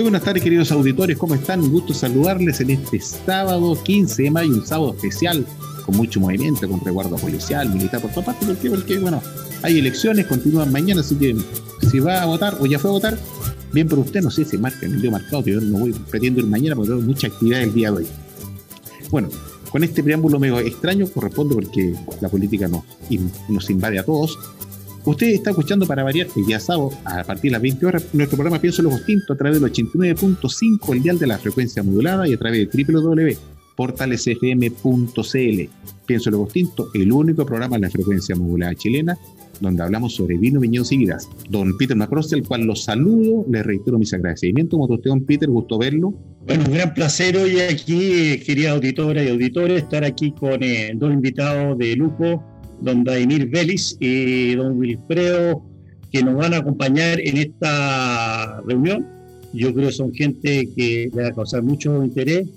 Muy buenas tardes, queridos auditores, ¿cómo están? Un gusto saludarles en este sábado 15 de mayo, un sábado especial, con mucho movimiento, con resguardo policial, militar por todas partes, porque, porque bueno, hay elecciones, continúan mañana, así que si va a votar o ya fue a votar, bien por usted, no sé si marca el día marcado, que no voy pretendo ir mañana porque tengo mucha actividad el día de hoy. Bueno, con este preámbulo medio extraño corresponde porque la política nos invade a todos Usted está escuchando para variar el día sábado a partir de las 20 horas nuestro programa Pienso lo Distinto a través del 89.5, el dial de la frecuencia modulada y a través de www.portalesfm.cl. Pienso lo Distinto, el único programa de la frecuencia modulada chilena donde hablamos sobre vino, viñedos y vidas. Don Peter Macross, el cual los saludo, le reitero mis agradecimientos. Como usted, Peter, gusto verlo. Bueno, un gran placer hoy aquí, querida auditora y auditores, estar aquí con eh, dos invitados de lujo don Daimir Vélez y don Wilfredo, que nos van a acompañar en esta reunión. Yo creo que son gente que le va a causar mucho interés,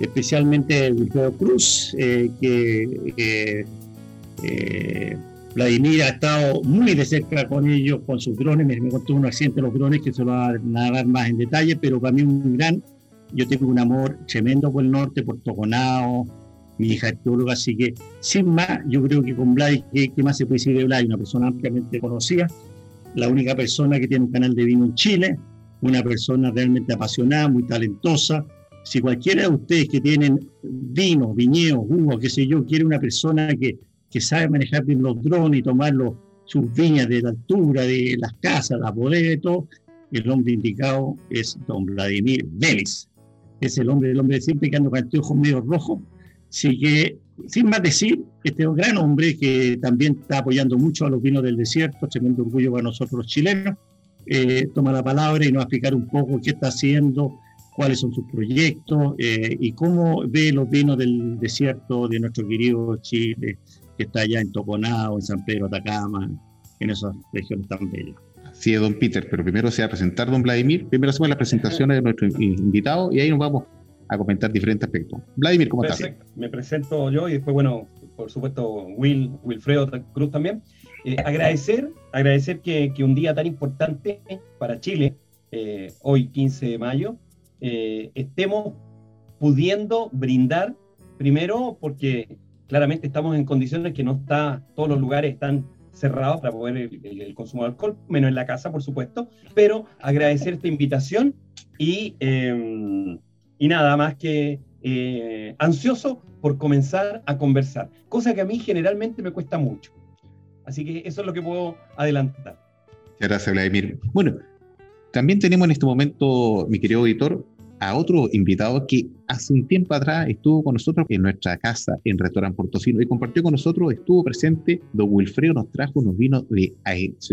especialmente Wilfredo Cruz, eh, que eh, Vladimir ha estado muy de cerca con ellos, con sus drones. Me, contó un accidente de los drones que se lo va a narrar más en detalle, pero para mí un gran. Yo tengo un amor tremendo por el norte, por Toconao, mi hija es teóloga, así que sin más, yo creo que con Blay, ¿qué, más se puede decir de Blay? Una persona ampliamente conocida, la única persona que tiene un canal de vino en Chile, una persona realmente apasionada, muy talentosa. Si cualquiera de ustedes que tienen vino, viñedos, jugo, qué sé yo, quiere una persona que, que sabe manejar bien los drones y tomar sus viñas de la altura, de las casas, la bodegas y todo, el hombre indicado es don Vladimir Vélez. Es el hombre, el hombre siempre que anda con anteojos medio rojos, Así que, sin más decir, este gran hombre que también está apoyando mucho a los vinos del desierto, tremendo orgullo para nosotros los chilenos. Eh, toma la palabra y nos va a explicar un poco qué está haciendo, cuáles son sus proyectos eh, y cómo ve los vinos del desierto de nuestro querido Chile, que está allá en Toconao, en San Pedro, Atacama, en esas regiones tan bellas. Sí, don Peter, pero primero se va a presentar don Vladimir. Primero hacemos las presentaciones de nuestro invitado y ahí nos vamos a comentar diferentes aspectos. Vladimir, ¿cómo estás? Me presento yo y después, bueno, por supuesto, Will, Wilfredo Cruz también. Eh, agradecer, agradecer que, que, un día tan importante para Chile, eh, hoy 15 de mayo, eh, estemos pudiendo brindar, primero porque claramente estamos en condiciones que no está, todos los lugares están cerrados para poder el, el, consumo de alcohol, menos en la casa, por supuesto, pero agradecer esta invitación y em, y nada más que eh, ansioso por comenzar a conversar, cosa que a mí generalmente me cuesta mucho. Así que eso es lo que puedo adelantar. Muchas gracias, Vladimir. Bueno, también tenemos en este momento, mi querido auditor, a otro invitado que hace un tiempo atrás estuvo con nosotros en nuestra casa en Restaurante Portofino y compartió con nosotros, estuvo presente, don Wilfredo nos trajo unos vinos de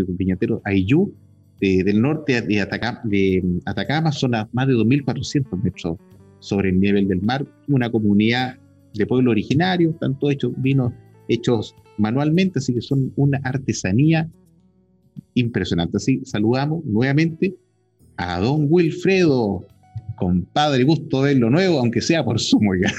viñatero Ayú, del norte de Atacama, de Atacama, son a más de 2.400 metros sobre el nivel del mar, una comunidad de pueblo originario, tanto hechos vinos hechos manualmente, así que son una artesanía impresionante. Así saludamos nuevamente a don Wilfredo, compadre, gusto verlo nuevo, aunque sea por sumo ya.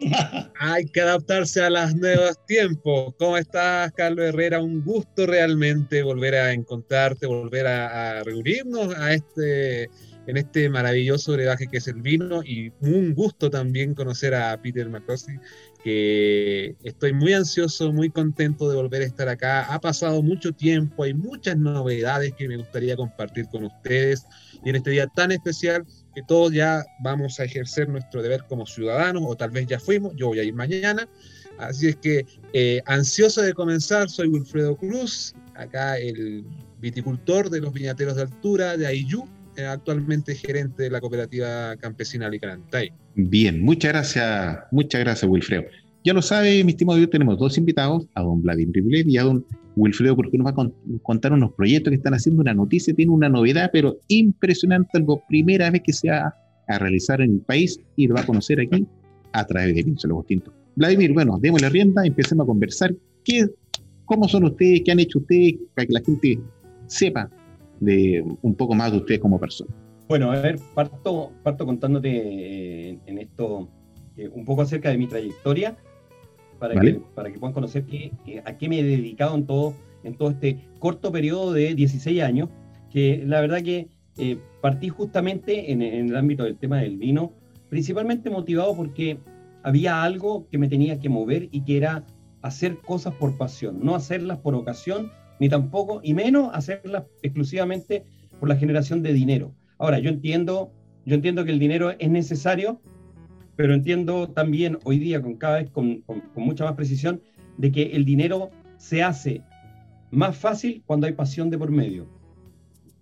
Hay que adaptarse a los nuevos tiempos. ¿Cómo estás, Carlos Herrera? Un gusto realmente volver a encontrarte, volver a, a reunirnos a este en este maravilloso brebaje que es el vino y un gusto también conocer a Peter McCroskey, que estoy muy ansioso, muy contento de volver a estar acá. Ha pasado mucho tiempo, hay muchas novedades que me gustaría compartir con ustedes y en este día tan especial que todos ya vamos a ejercer nuestro deber como ciudadanos o tal vez ya fuimos, yo voy a ir mañana. Así es que eh, ansioso de comenzar, soy Wilfredo Cruz, acá el viticultor de los viñateros de altura de eh, actualmente gerente de la cooperativa campesina Licarantay. Bien, muchas gracias, muchas gracias Wilfredo. Ya lo sabe, mi estimado tenemos dos invitados, a don Vladimir Ribulet y a don Wilfredo, porque nos va a contar unos proyectos que están haciendo una noticia, tiene una novedad, pero impresionante, algo primera vez que se va a realizar en el país y lo va a conocer aquí a través de Pinzo Lobos Tintos. Vladimir, bueno, démosle rienda, empecemos a conversar. ¿Qué, ¿Cómo son ustedes? ¿Qué han hecho ustedes para que la gente sepa de un poco más de ustedes como persona? Bueno, a ver, parto, parto contándote eh, en esto eh, un poco acerca de mi trayectoria para, que, para que puedan conocer a qué me he dedicado en todo, en todo este corto periodo de 16 años, que la verdad que eh, partí justamente en, el ámbito del tema del vino, principalmente motivado porque había algo que me tenía que mover y que era hacer cosas por pasión, no hacerlas por ocasión, ni tampoco, y menos hacerlas exclusivamente por la generación de dinero. Ahora, yo entiendo, yo entiendo que el dinero es necesario, pero entiendo también hoy día con cada vez con, mucha más precisión de que el dinero se hace más fácil cuando hay pasión de por medio.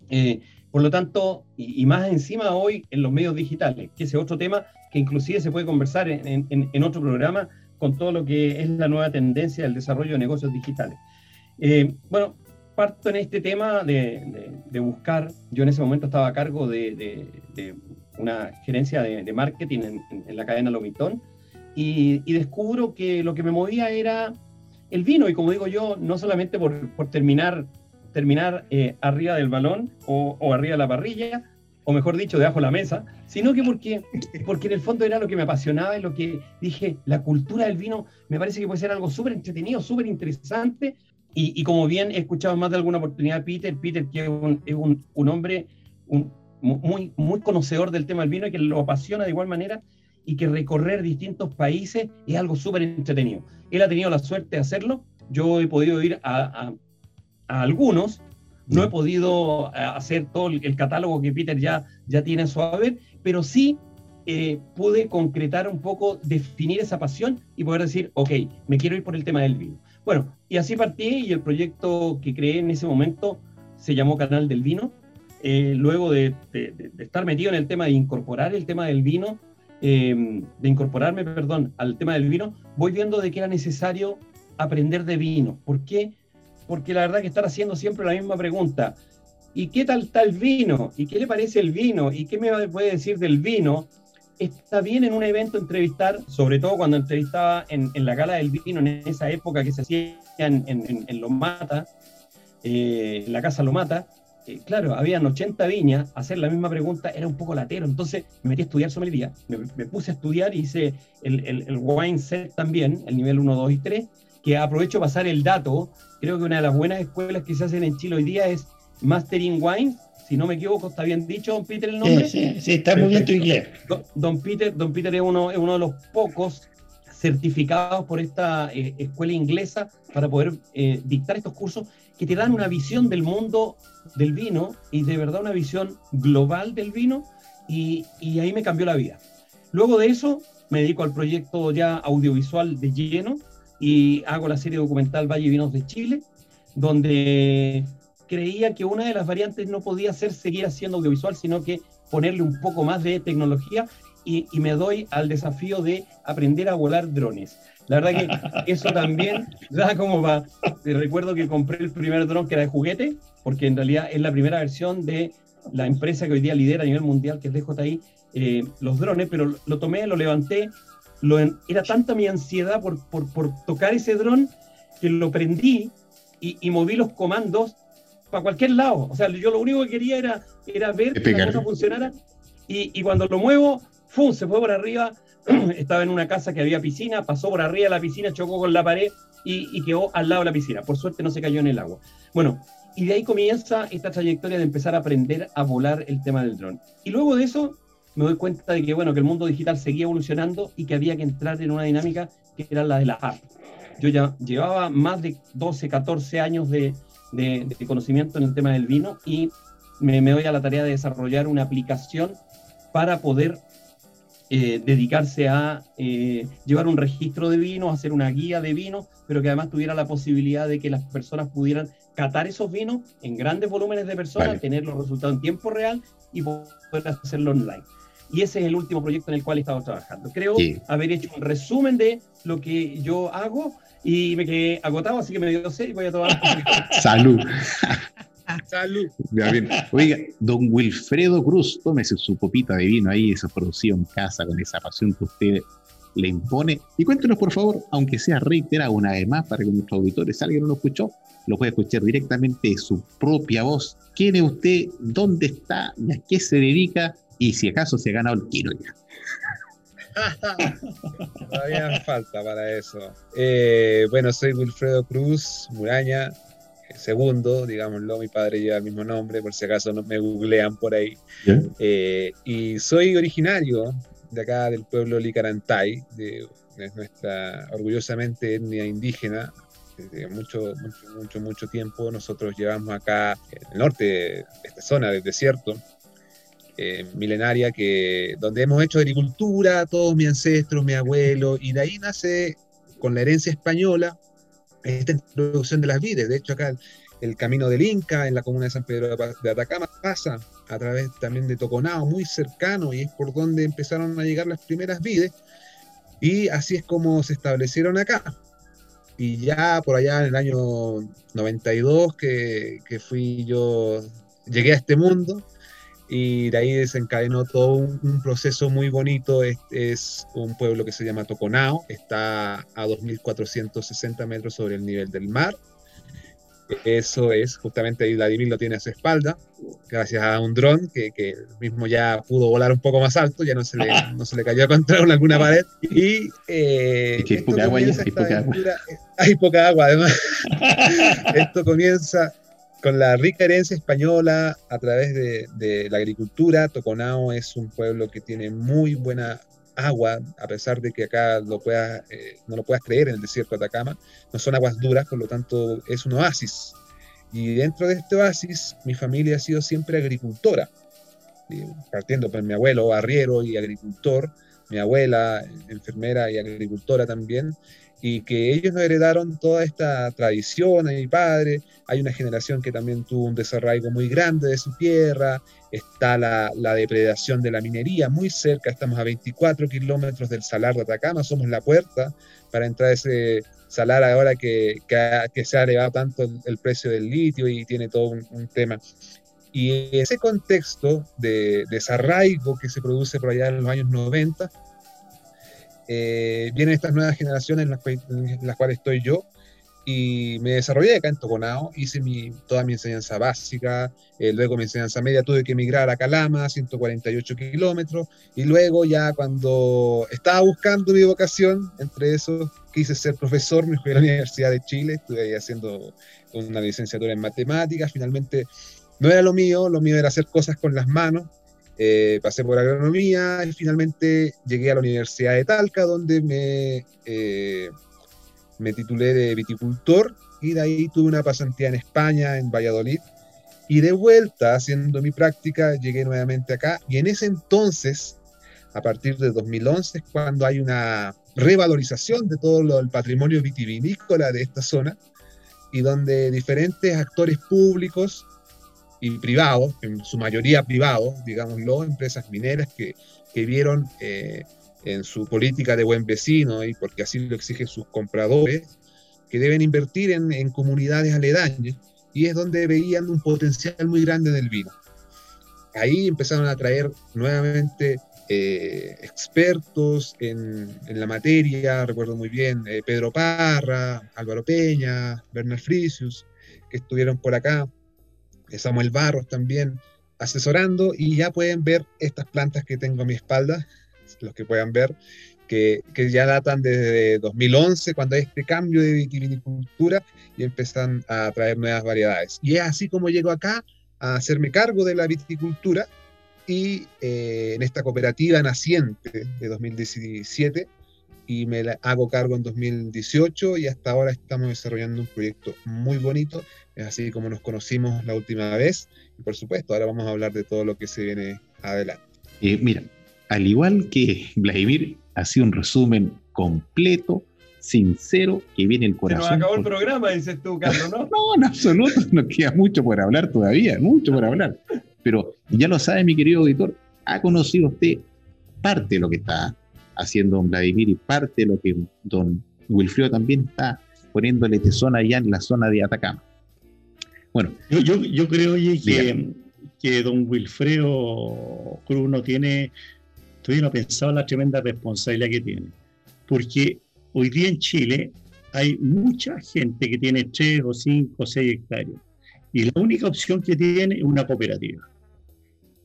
Eh, por lo tanto, y, más encima hoy en los medios digitales, que ese otro tema que inclusive se puede conversar en, otro programa con todo lo que es la nueva tendencia del desarrollo de negocios digitales. Eh, bueno, parto en este tema de, buscar, yo en ese momento estaba a cargo de, una gerencia de, marketing en, la cadena Lomitón y, descubro que lo que me movía era el vino y como digo yo, no solamente por, terminar, terminar eh, arriba del balón o, arriba de la parrilla, o mejor dicho, debajo de la mesa, sino que porque, porque en el fondo era lo que me apasionaba y lo que dije, la cultura del vino me parece que puede ser algo súper entretenido, súper interesante. Y, como bien he escuchado más de alguna oportunidad Peter, Peter que es un, es un, un hombre, un, muy, muy conocedor del tema del vino y que lo apasiona de igual manera y que recorrer distintos países es algo súper entretenido. Él ha tenido la suerte de hacerlo, yo he podido ir a, a, algunos, no he podido eh, hacer todo el, catálogo que Peter ya, ya tiene a su haber, pero sí eh, pude concretar un poco, definir esa pasión y poder decir, ok, me quiero ir por el tema del vino. Bueno, y así partí y el proyecto que creé en ese momento se llamó Canal del Vino eh, luego de, estar metido en el tema de incorporar el tema del vino, eh, de incorporarme, perdón, al tema del vino, voy viendo de que era necesario aprender de vino. ¿Por qué? Porque la verdad que estar haciendo siempre la misma pregunta. ¿Y qué tal el vino? ¿Y qué le parece el vino? ¿Y qué me puede decir del vino? Está bien en un evento entrevistar, sobre todo cuando entrevistaba en, la gala del vino en esa época que se hacía en, en, eh, en la casa Lomata, eh, claro, habían 80 viñas, hacer la misma pregunta era un poco latero, entonces me metí a estudiar sommelier, me, me puse a estudiar hice el, el, wine set también, el nivel 1, 2 y 3, que aprovecho pasar el dato, creo que una de las buenas escuelas que se hacen en Chile hoy día es Mastering Wine, si no me equivoco, está bien dicho, don Peter, el nombre. Sí, sí, está muy bien tu inglés. Don, Peter, don Peter es, uno, es uno de los pocos certificados por esta eh, escuela inglesa para poder eh, dictar estos cursos que te dan una visión del mundo del vino y de verdad una visión global del vino y, ahí me cambió la vida. Luego de eso me dedico al proyecto ya audiovisual de lleno y hago la serie documental Valle Vinos de Chile, donde creía que una de las variantes no podía ser seguir haciendo audiovisual, sino que ponerle un poco más de tecnología y, y, me doy al desafío de aprender a volar drones. La verdad que eso también da como va. Recuerdo que compré el primer dron que era de juguete, porque en realidad es la primera versión de la empresa que hoy día lidera a nivel mundial, que es DJI, eh, los drones, pero lo tomé, lo levanté, lo era tanta mi ansiedad por, por, por tocar ese dron que lo prendí y, y, moví los comandos para cualquier lado. O sea, yo lo único que quería era, era ver que la cosa funcionara y, y cuando lo muevo, ¡fum! se fue por arriba estaba en una casa que había piscina, pasó por arriba de la piscina, chocó con la pared y, quedó al lado de la piscina. Por suerte no se cayó en el agua. Bueno, y de ahí comienza esta trayectoria de empezar a aprender a volar el tema del dron. Y luego de eso me doy cuenta de que, bueno, que el mundo digital seguía evolucionando y que había que entrar en una dinámica que era la de la app. Yo ya llevaba más de 12, 14 años de, conocimiento en el tema del vino y me, me doy a la tarea de desarrollar una aplicación para poder eh, dedicarse a eh, llevar un registro de vinos, hacer una guía de vinos, pero que además tuviera la posibilidad de que las personas pudieran catar esos vinos en grandes volúmenes de personas, tener los resultados en tiempo real y poder hacerlo online. Y ese es el último proyecto en el cual he estado trabajando. Creo haber hecho un resumen de lo que yo hago y me quedé agotado, así que me dio sed y voy a tomar. Salud. Salud. Oiga, don Wilfredo Cruz, tómese su copita de vino ahí, esa producción en casa, con esa pasión que usted le impone. Y cuéntenos, por favor, aunque sea reiterado una vez más, para que nuestros auditores, si alguien no lo escuchó, lo puede escuchar directamente de su propia voz. ¿Quién es usted? ¿Dónde está? ¿Y a qué se dedica? Y si acaso se ha ganado el kilo ya. Todavía falta para eso. Eh, bueno, soy Wilfredo Cruz Muraña, segundo, digámoslo, mi padre lleva el mismo nombre, por si acaso no me googlean por ahí. Eh, y soy originario de acá del pueblo Licarantay, de, nuestra orgullosamente etnia indígena. Desde mucho, mucho, mucho, mucho tiempo nosotros llevamos acá en el norte de esta zona del desierto, eh, milenaria, que, donde hemos hecho agricultura, todos mis ancestros, mi abuelo, y de ahí nace con la herencia española esta introducción de las vides. De hecho, acá el, camino del Inca en la comuna de San Pedro de Atacama pasa a través también de Toconao, muy cercano, y es por donde empezaron a llegar las primeras vides. Y así es como se establecieron acá. Y ya por allá en el año 92 que, que fui yo, llegué a este mundo, y de ahí desencadenó todo un, proceso muy bonito. Es, es, un pueblo que se llama Toconao, está a 2.460 metros sobre el nivel del mar. Eso es, justamente ahí Vladimir lo tiene a su espalda, gracias a un dron que, que, mismo ya pudo volar un poco más alto, ya no se le, no se le cayó contra alguna pared. Y eh, hay poca agua, hay poca agua. Hay poca agua, además. esto comienza con la rica herencia española a través de, la agricultura, Toconao es un pueblo que tiene muy buena agua, a pesar de que acá eh, no lo puedas creer en el desierto de Atacama, no son aguas duras, por lo tanto es un oasis. Y dentro de este oasis, mi familia ha sido siempre agricultora, partiendo por mi abuelo, arriero y agricultor, mi abuela, enfermera y agricultora también, y que ellos heredaron toda esta tradición a mi padre. Hay una generación que también tuvo un desarraigo muy grande de su tierra, está la, depredación de la minería muy cerca, estamos a 24 kilómetros del salar de Atacama, somos la puerta para entrar a ese salar ahora que, que, se ha elevado tanto el, precio del litio y tiene todo un, un tema. Y ese contexto de desarraigo que se produce por allá en los años 90, eh, vienen estas nuevas generaciones en las, cuales estoy yo y me desarrollé acá en Toconao, hice mi, toda mi enseñanza básica, eh, luego mi enseñanza media tuve que emigrar a Calama, 148 kilómetros, y luego ya cuando estaba buscando mi vocación, entre eso quise ser profesor, me fui a la Universidad de Chile, estuve ahí haciendo una licenciatura en matemáticas, finalmente no era lo mío, lo mío era hacer cosas con las manos, eh, pasé por agronomía y finalmente llegué a la Universidad de Talca, donde me, eh, me titulé de viticultor y de ahí tuve una pasantía en España, en Valladolid. Y de vuelta, haciendo mi práctica, llegué nuevamente acá. Y en ese entonces, a partir de 2011, cuando hay una revalorización de todo el patrimonio vitivinícola de esta zona y donde diferentes actores públicos y privados, en su mayoría privados, digámoslo, empresas mineras que, que vieron eh, en su política de buen vecino y porque así lo exigen sus compradores, que deben invertir en, en comunidades aledañas y es donde veían un potencial muy grande del vino. Ahí empezaron a traer nuevamente eh, expertos en, en, la materia, recuerdo muy bien, eh, Pedro Parra, Álvaro Peña, Bernal Frisius, que estuvieron por acá Samuel Barros también asesorando y ya pueden ver estas plantas que tengo a mi espalda, los que puedan ver, que, que ya datan desde 2011, cuando hay este cambio de vitivinicultura y empiezan a traer nuevas variedades. Y es así como llego acá a hacerme cargo de la viticultura y eh, en esta cooperativa naciente de 2017 y me hago cargo en 2018 y hasta ahora estamos desarrollando un proyecto muy bonito, es así como nos conocimos la última vez y por supuesto ahora vamos a hablar de todo lo que se viene adelante. Eh, mira, al igual que Vladimir, ha sido un resumen completo, sincero, que viene el corazón. Se nos acabó el programa, dices tú, Carlos, ¿no? no, en absoluto, nos queda mucho por hablar todavía, mucho por hablar. Pero ya lo sabe, mi querido auditor, ha conocido usted parte de lo que está haciendo don Vladimir y parte de lo que don Wilfrido también está poniéndole tesón allá en la zona de Atacama. Bueno. Yo, yo, creo, oye, que, que, don Wilfredo Cruz no tiene, todavía no ha pensado la tremenda responsabilidad que tiene. Porque hoy día en Chile hay mucha gente que tiene 3 o 5 o 6 hectáreas. Y la única opción que tiene es una cooperativa.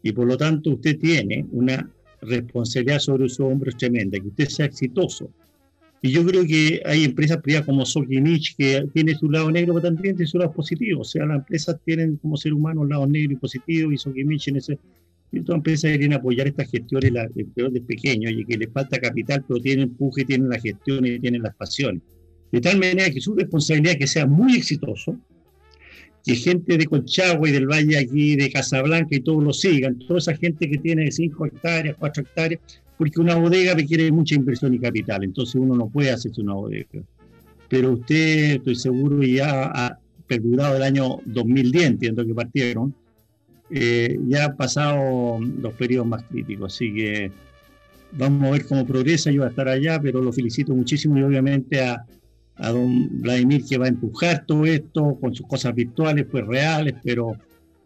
Y por lo tanto usted tiene una responsabilidad sobre su hombro tremenda, que usted sea exitoso. Y yo creo que hay empresas privadas como Sokinich que tiene su lado negro, pero también tiene su lado positivo. O sea, las empresas tienen como ser humano un lado negro y positivo, y Sokinich en ese. Y todas empresas quieren apoyar estas gestiones, las de pequeños, y que les falta capital, pero tienen empuje, tienen la gestión y tienen las pasiones. De tal manera que su responsabilidad es que sea muy exitoso, que gente de Conchagua y del Valle aquí, de Casablanca y todos lo sigan, toda esa gente que tiene 5 hectáreas, 4 hectáreas, porque una bodega requiere mucha inversión y capital, entonces uno no puede hacerse una bodega. Pero usted, estoy seguro, ya ha perdurado el año 2010, entiendo que partieron, eh, ya han pasado los periodos más críticos, así que vamos a ver cómo progresa, yo voy a estar allá, pero lo felicito muchísimo y obviamente a, a don Vladimir que va a empujar todo esto con sus cosas virtuales, pues reales, pero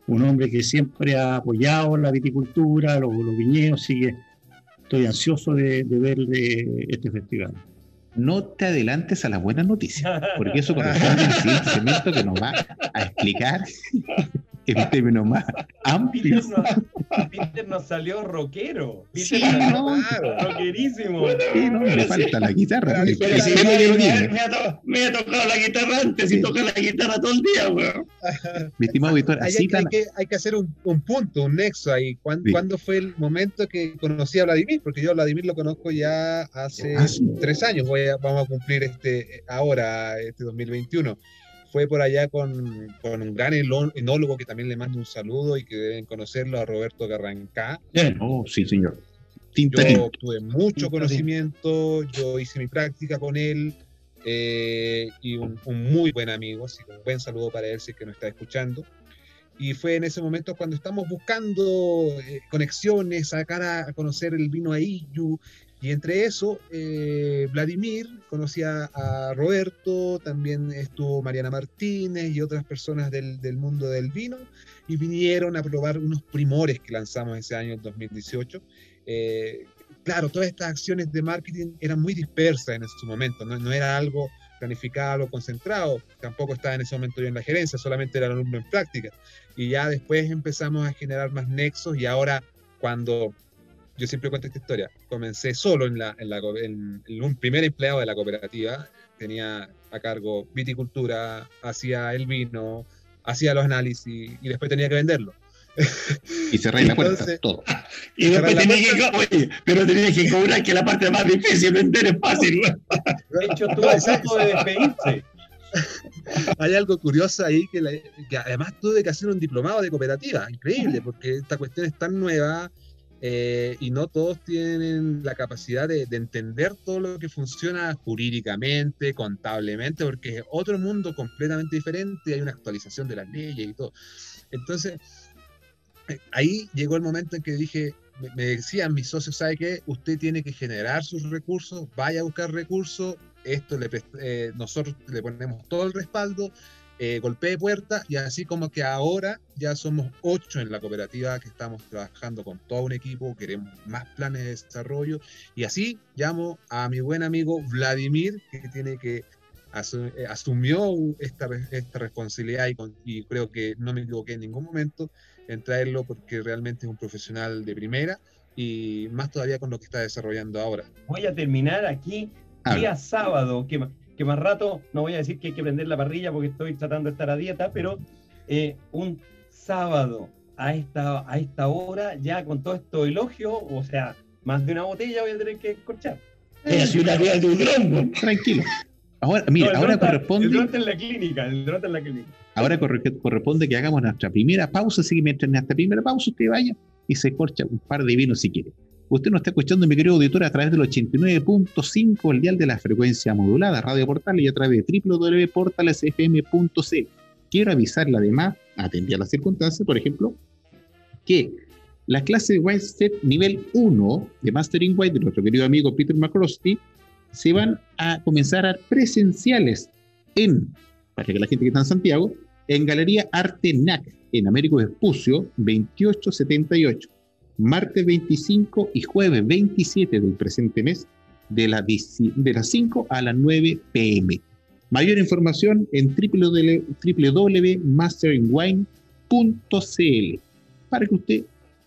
un hombre que siempre ha apoyado la viticultura, los, los viñedos, sigue, estoy ansioso de, ver de este festival. No te adelantes a las buenas noticias, porque eso corresponde al siguiente segmento que nos va a explicar en términos más amplios. Peter nos, salió rockero. Peter sí, no, rockerísimo. Sí, no, me falta la guitarra. me, ha tocado la guitarra antes y toca la guitarra todo el día, weón. Mi estimado Víctor, así hay, tan... hay, que, hay que hacer un, un, punto, un nexo ahí. ¿Cuándo, fue el momento que conocí a Vladimir? Porque yo a Vladimir lo conozco ya hace ah, tres años. Voy a, vamos a cumplir este ahora, este 2021 fue por allá con, un gran enólogo que también le mando un saludo y que deben conocerlo, a Roberto Garrancá. Oh, sí, señor. Yo tuve mucho conocimiento, yo hice mi práctica con él eh, y un, muy buen amigo, así que un buen saludo para él si es que nos está escuchando. Y fue en ese momento cuando estamos buscando eh, conexiones, sacar a, conocer el vino Aillu y entre eso, eh, Vladimir conocía a Roberto, también estuvo Mariana Martínez y otras personas del, mundo del vino, y vinieron a probar unos primores que lanzamos ese año, 2018. Eh, claro, todas estas acciones de marketing eran muy dispersas en ese momento, no, era algo planificado concentrado, tampoco estaba en ese momento yo en la gerencia, solamente era alumno en práctica. Y ya después empezamos a generar más nexos y ahora cuando yo siempre cuento esta historia. Comencé solo en, la, en, la, en, un primer empleado de la cooperativa. Tenía a cargo viticultura, hacía el vino, hacía los análisis y después tenía que venderlo. Y cerré la puerta, todo. Y después tenía que, pero tenía que cobrar que la parte más difícil vender es fácil. De hecho, tuvo el saco de despedirse. Hay algo curioso ahí que, que, además tuve que hacer un diplomado de cooperativa, increíble, porque esta cuestión es tan nueva, eh, y no todos tienen la capacidad de, entender todo lo que funciona jurídicamente, contablemente, porque es otro mundo completamente diferente, hay una actualización de las leyes y todo. Entonces, eh, ahí llegó el momento en que dije, me, decían mis socios, ¿sabe qué? Usted tiene que generar sus recursos, vaya a buscar recursos, esto le, eh, nosotros le ponemos todo el respaldo, eh, golpeé puerta y así como que ahora ya somos ocho en la cooperativa que estamos trabajando con todo un equipo, queremos más planes de desarrollo y así llamo a mi buen amigo Vladimir que tiene que eh, asumió esta, esta responsabilidad y, y, creo que no me equivoqué en ningún momento en traerlo porque realmente es un profesional de primera y más todavía con lo que está desarrollando ahora. Voy a terminar aquí. Día sábado, que que más rato, no voy a decir que hay que prender la parrilla porque estoy tratando de estar a dieta, pero eh, un sábado a esta, a esta hora, ya con todo esto elogio, o sea, más de una botella voy a tener que escorchar. Es una vida de un dron, tranquilo. Ahora, mira, ahora corresponde. El en la clínica, el en la clínica. Ahora corresponde que hagamos nuestra primera pausa, así que mientras en esta primera pausa usted vaya y se escorcha un par de vinos si quiere. Usted nos está escuchando, mi querido auditor, a través del 89.5, el dial de la frecuencia modulada, Radio Portal y a través de www.portalesfm.cl. Quiero avisarle además, atendía a las circunstancias, por ejemplo, que la clase de White Set nivel 1 de Mastering White de nuestro querido amigo Peter McCrosty se van a comenzar a presenciales en, para que la gente que está en Santiago, en Galería Arte NAC, en Américo Vespucio, 2878 martes 25 y jueves 27 del presente mes, de, la, de las 5 a las 9 pm. Mayor información en www.masteringwine.cl para que usted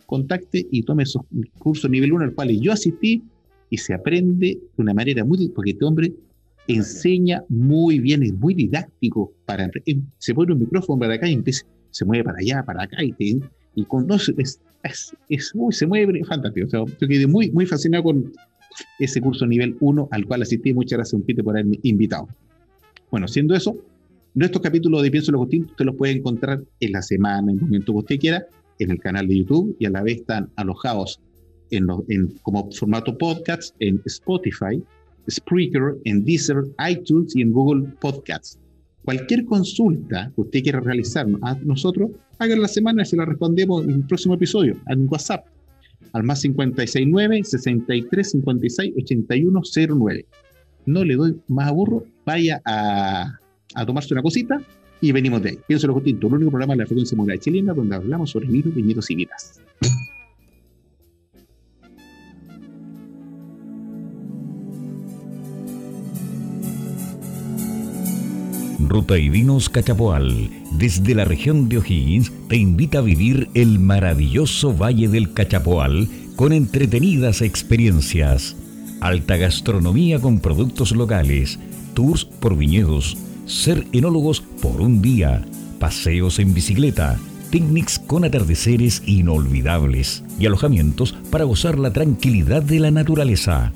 contacte y tome esos cursos nivel 1 al cual yo asistí y se aprende de una manera muy porque este hombre enseña muy bien, es muy didáctico para se pone un micrófono para acá y empieza, se mueve para allá, para acá y, te, y conoce, es, se mueve fantástico. Yo quedé muy, muy fascinado con ese curso nivel 1 al cual asistí. Muchas gracias, un por haberme invitado. Bueno, siendo eso, nuestros capítulos de Pienso lo Agustín usted los puede encontrar en la semana, en el momento que usted quiera, en el canal de YouTube y a la vez están alojados en, en como formato podcast en Spotify, Spreaker, en Deezer, iTunes y en Google Podcasts. Cualquier consulta que usted quiera realizar a nosotros, hagan la semana y se la respondemos en el próximo episodio, en WhatsApp, al más 569 63 56 8109. No le doy más aburro, vaya a, a tomarse una cosita y venimos de ahí. Pienso lo distinto, el único programa de la frecuencia moral chilena donde hablamos sobre libros, viñedos y vidas. Ruta y Vinos Cachapoal, desde la región de O'Higgins, te invita a vivir el maravilloso Valle del Cachapoal con entretenidas experiencias, alta gastronomía con productos locales, tours por viñedos, ser enólogos por un día, paseos en bicicleta, picnics con atardeceres inolvidables y alojamientos para gozar la tranquilidad de la naturaleza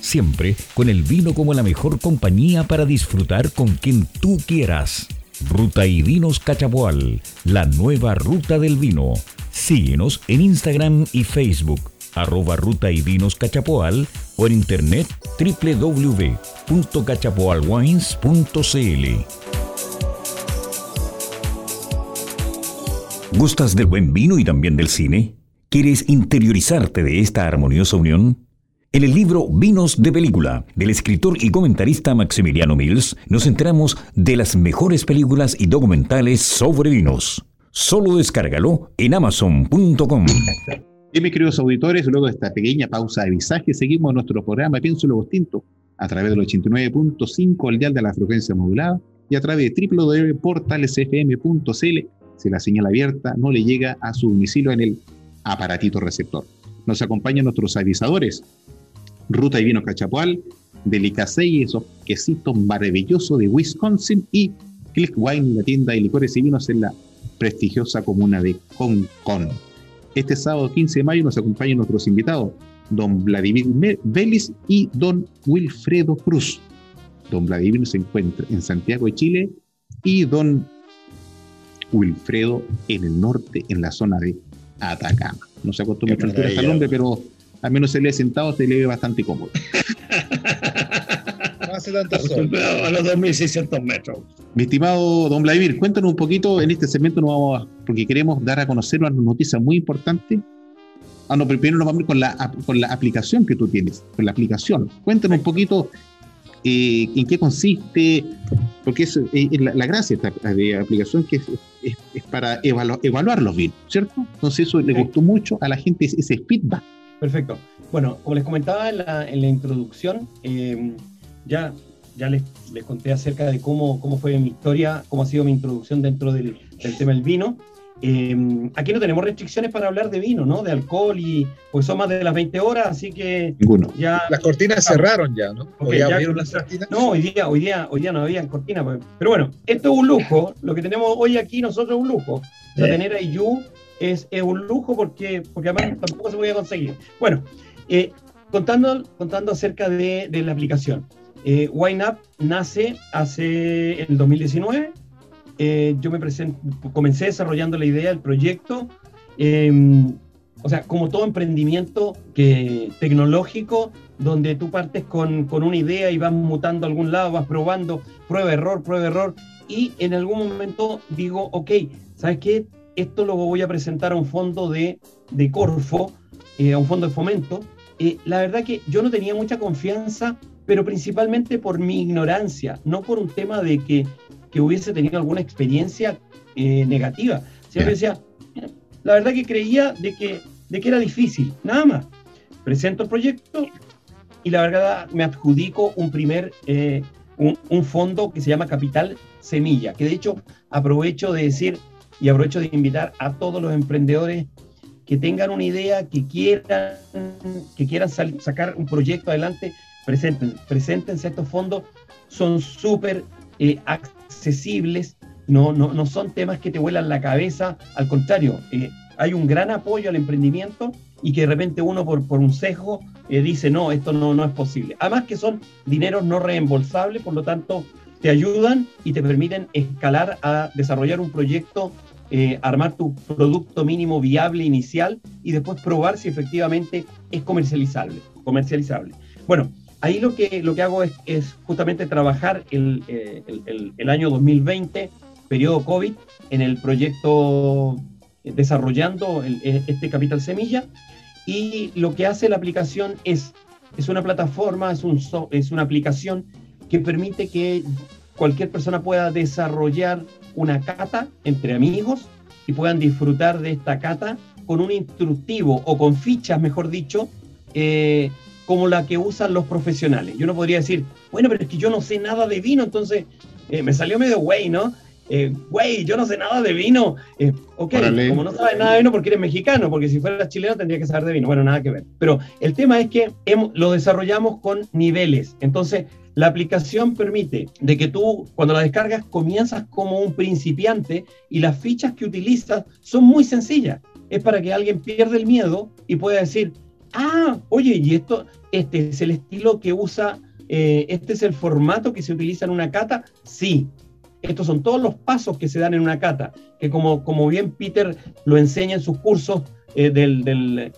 siempre con el vino como la mejor compañía para disfrutar con quien tú quieras. Ruta y Vinos Cachapoal, la nueva ruta del vino. Síguenos en Instagram y Facebook, arroba Ruta y Vinos Cachapoal o en internet www.cachapoalwines.cl. ¿Gustas del buen vino y también del cine? ¿Quieres interiorizarte de esta armoniosa unión? En el libro Vinos de Película, del escritor y comentarista Maximiliano Mills, nos enteramos de las mejores películas y documentales sobre vinos. Solo descárgalo en amazon.com. Y mis queridos auditores, luego de esta pequeña pausa de visaje, seguimos nuestro programa Pienso lo distinto a través del 89.5 al dial de la frecuencia modulada y a través de www.portalesfm.cl si la señal abierta no le llega a su domicilio en el aparatito receptor. Nos acompañan nuestros avisadores, Ruta y Vino Cachapual, Delicasey, esos quesitos maravillosos de Wisconsin y Click Wine, la tienda de licores y vinos en la prestigiosa comuna de Hong Kong. Este sábado 15 de mayo nos acompañan nuestros invitados, don Vladimir Vélez y don Wilfredo Cruz. Don Vladimir se encuentra en Santiago de Chile y don Wilfredo en el norte, en la zona de Atacama. No se acostó mucho altura al hombre, pero al menos se lee sentado, se lee bastante cómodo. no hace tanto sol. A los 2.600 metros. Mi estimado don Vladimir, cuéntanos un poquito, en este segmento nos vamos a, porque queremos dar a conocer una noticia muy importante. Ah, no, primero nos vamos con la, con la aplicación que tú tienes, con la aplicación. Cuéntanos un poquito eh, en qué consiste, porque es, la, gracia de esta aplicación que es, para evaluar los vinos, ¿cierto? Entonces eso le gustó mucho a la gente, ese feedback Perfecto. Bueno, como les comentaba en la, introducción, eh, ya, ya les, conté acerca de cómo, cómo fue mi historia, cómo ha sido mi introducción dentro del, tema del vino. Eh, aquí no tenemos restricciones para hablar de vino, ¿no? De alcohol y pues son más de las 20 horas, así que Ninguno. ya las cortinas cerraron ya, ¿no? No, hoy día, hoy día, hoy día no había cortinas, pues. pero bueno, esto es un lujo. Lo que tenemos hoy aquí nosotros es un lujo. O tener a Yu es, un lujo porque, porque además tampoco se podía conseguir. Bueno, eh, contando, contando acerca de, la aplicación. Eh, WineUp nace hace el 2019. Eh, yo me comencé desarrollando la idea del proyecto. Em, o sea, como todo emprendimiento que, tecnológico, donde tú partes con, con, una idea y vas mutando a algún lado, vas probando, prueba, error, prueba, error, y en algún momento digo, ok, ¿sabes qué? Esto lo voy a presentar a un fondo de, de Corfo, eh, a un fondo de fomento. Eh, la verdad que yo no tenía mucha confianza, pero principalmente por mi ignorancia, no por un tema de que, que hubiese tenido alguna experiencia eh, negativa. Siempre decía, la verdad que creía de que, de que era difícil, nada más. Presento el proyecto y la verdad me adjudico un primer, un, un, fondo que se llama Capital Semilla, que de hecho aprovecho de decir y aprovecho de invitar a todos los emprendedores que tengan una idea, que quieran, que quieran sacar un proyecto adelante, presenten, preséntense estos fondos, son súper eh, accesibles, no, no, no, son temas que te vuelan la cabeza, al contrario, eh, hay un gran apoyo al emprendimiento y que de repente uno por, por un sesgo eh, dice, no, esto no, no es posible. Además que son dineros no reembolsables, por lo tanto, te ayudan y te permiten escalar a desarrollar un proyecto, eh, armar tu producto mínimo viable inicial y después probar si efectivamente es comercializable. comercializable. Bueno, ahí lo que, lo que hago es, justamente trabajar el, eh, el, año 2020, periodo COVID, en el proyecto eh, desarrollando este Capital Semilla y lo que hace la aplicación es, es una plataforma, es, un es una aplicación que permite que cualquier persona pueda desarrollar una cata entre amigos y puedan disfrutar de esta cata con un instructivo o con fichas, mejor dicho, eh, como la que usan los profesionales. Yo no podría decir, bueno, pero es que yo no sé nada de vino, entonces eh, me salió medio güey, ¿no? Eh, güey, yo no sé nada de vino. ok, como no sabes nada de vino porque eres mexicano, porque si fuera chileno tendría que saber de vino. Bueno, nada que ver. Pero el tema es que lo desarrollamos con niveles. Entonces, la aplicación permite de que tú, cuando la descargas, comienzas como un principiante y las fichas que utilizas son muy sencillas. Es para que alguien pierda el miedo y pueda decir, ah, oye, y esto, este es el estilo que usa, eh, este es el formato que se utiliza en una cata. Sí, estos son todos los pasos que se dan en una cata, que como, como bien Peter lo enseña en sus cursos eh, del, del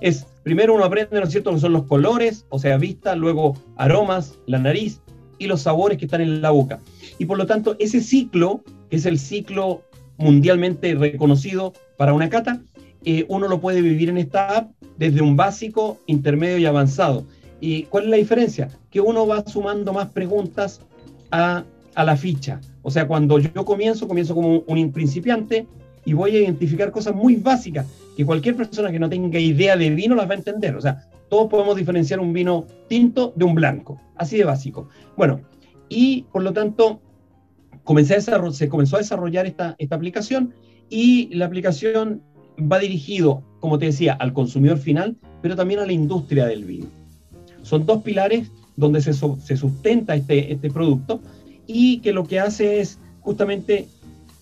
es primero uno aprende, ¿no es cierto?, que son los colores, o sea, vista, luego aromas, la nariz y los sabores que están en la boca. Y por lo tanto, ese ciclo, que es el ciclo mundialmente reconocido para una cata, eh, uno lo puede vivir en esta app desde un básico, intermedio y avanzado. ¿Y cuál es la diferencia? Que uno va sumando más preguntas a, a la ficha. O sea, cuando yo comienzo, comienzo como un principiante y voy a identificar cosas muy básicas que cualquier persona que no tenga idea de vino las va a entender. O sea, todos podemos diferenciar un vino tinto de un blanco, así de básico. Bueno, y por lo tanto, comencé a se comenzó a desarrollar esta, esta aplicación y la aplicación va dirigido, como te decía, al consumidor final, pero también a la industria del vino. Son dos pilares donde se, se sustenta este, este producto y que lo que hace es justamente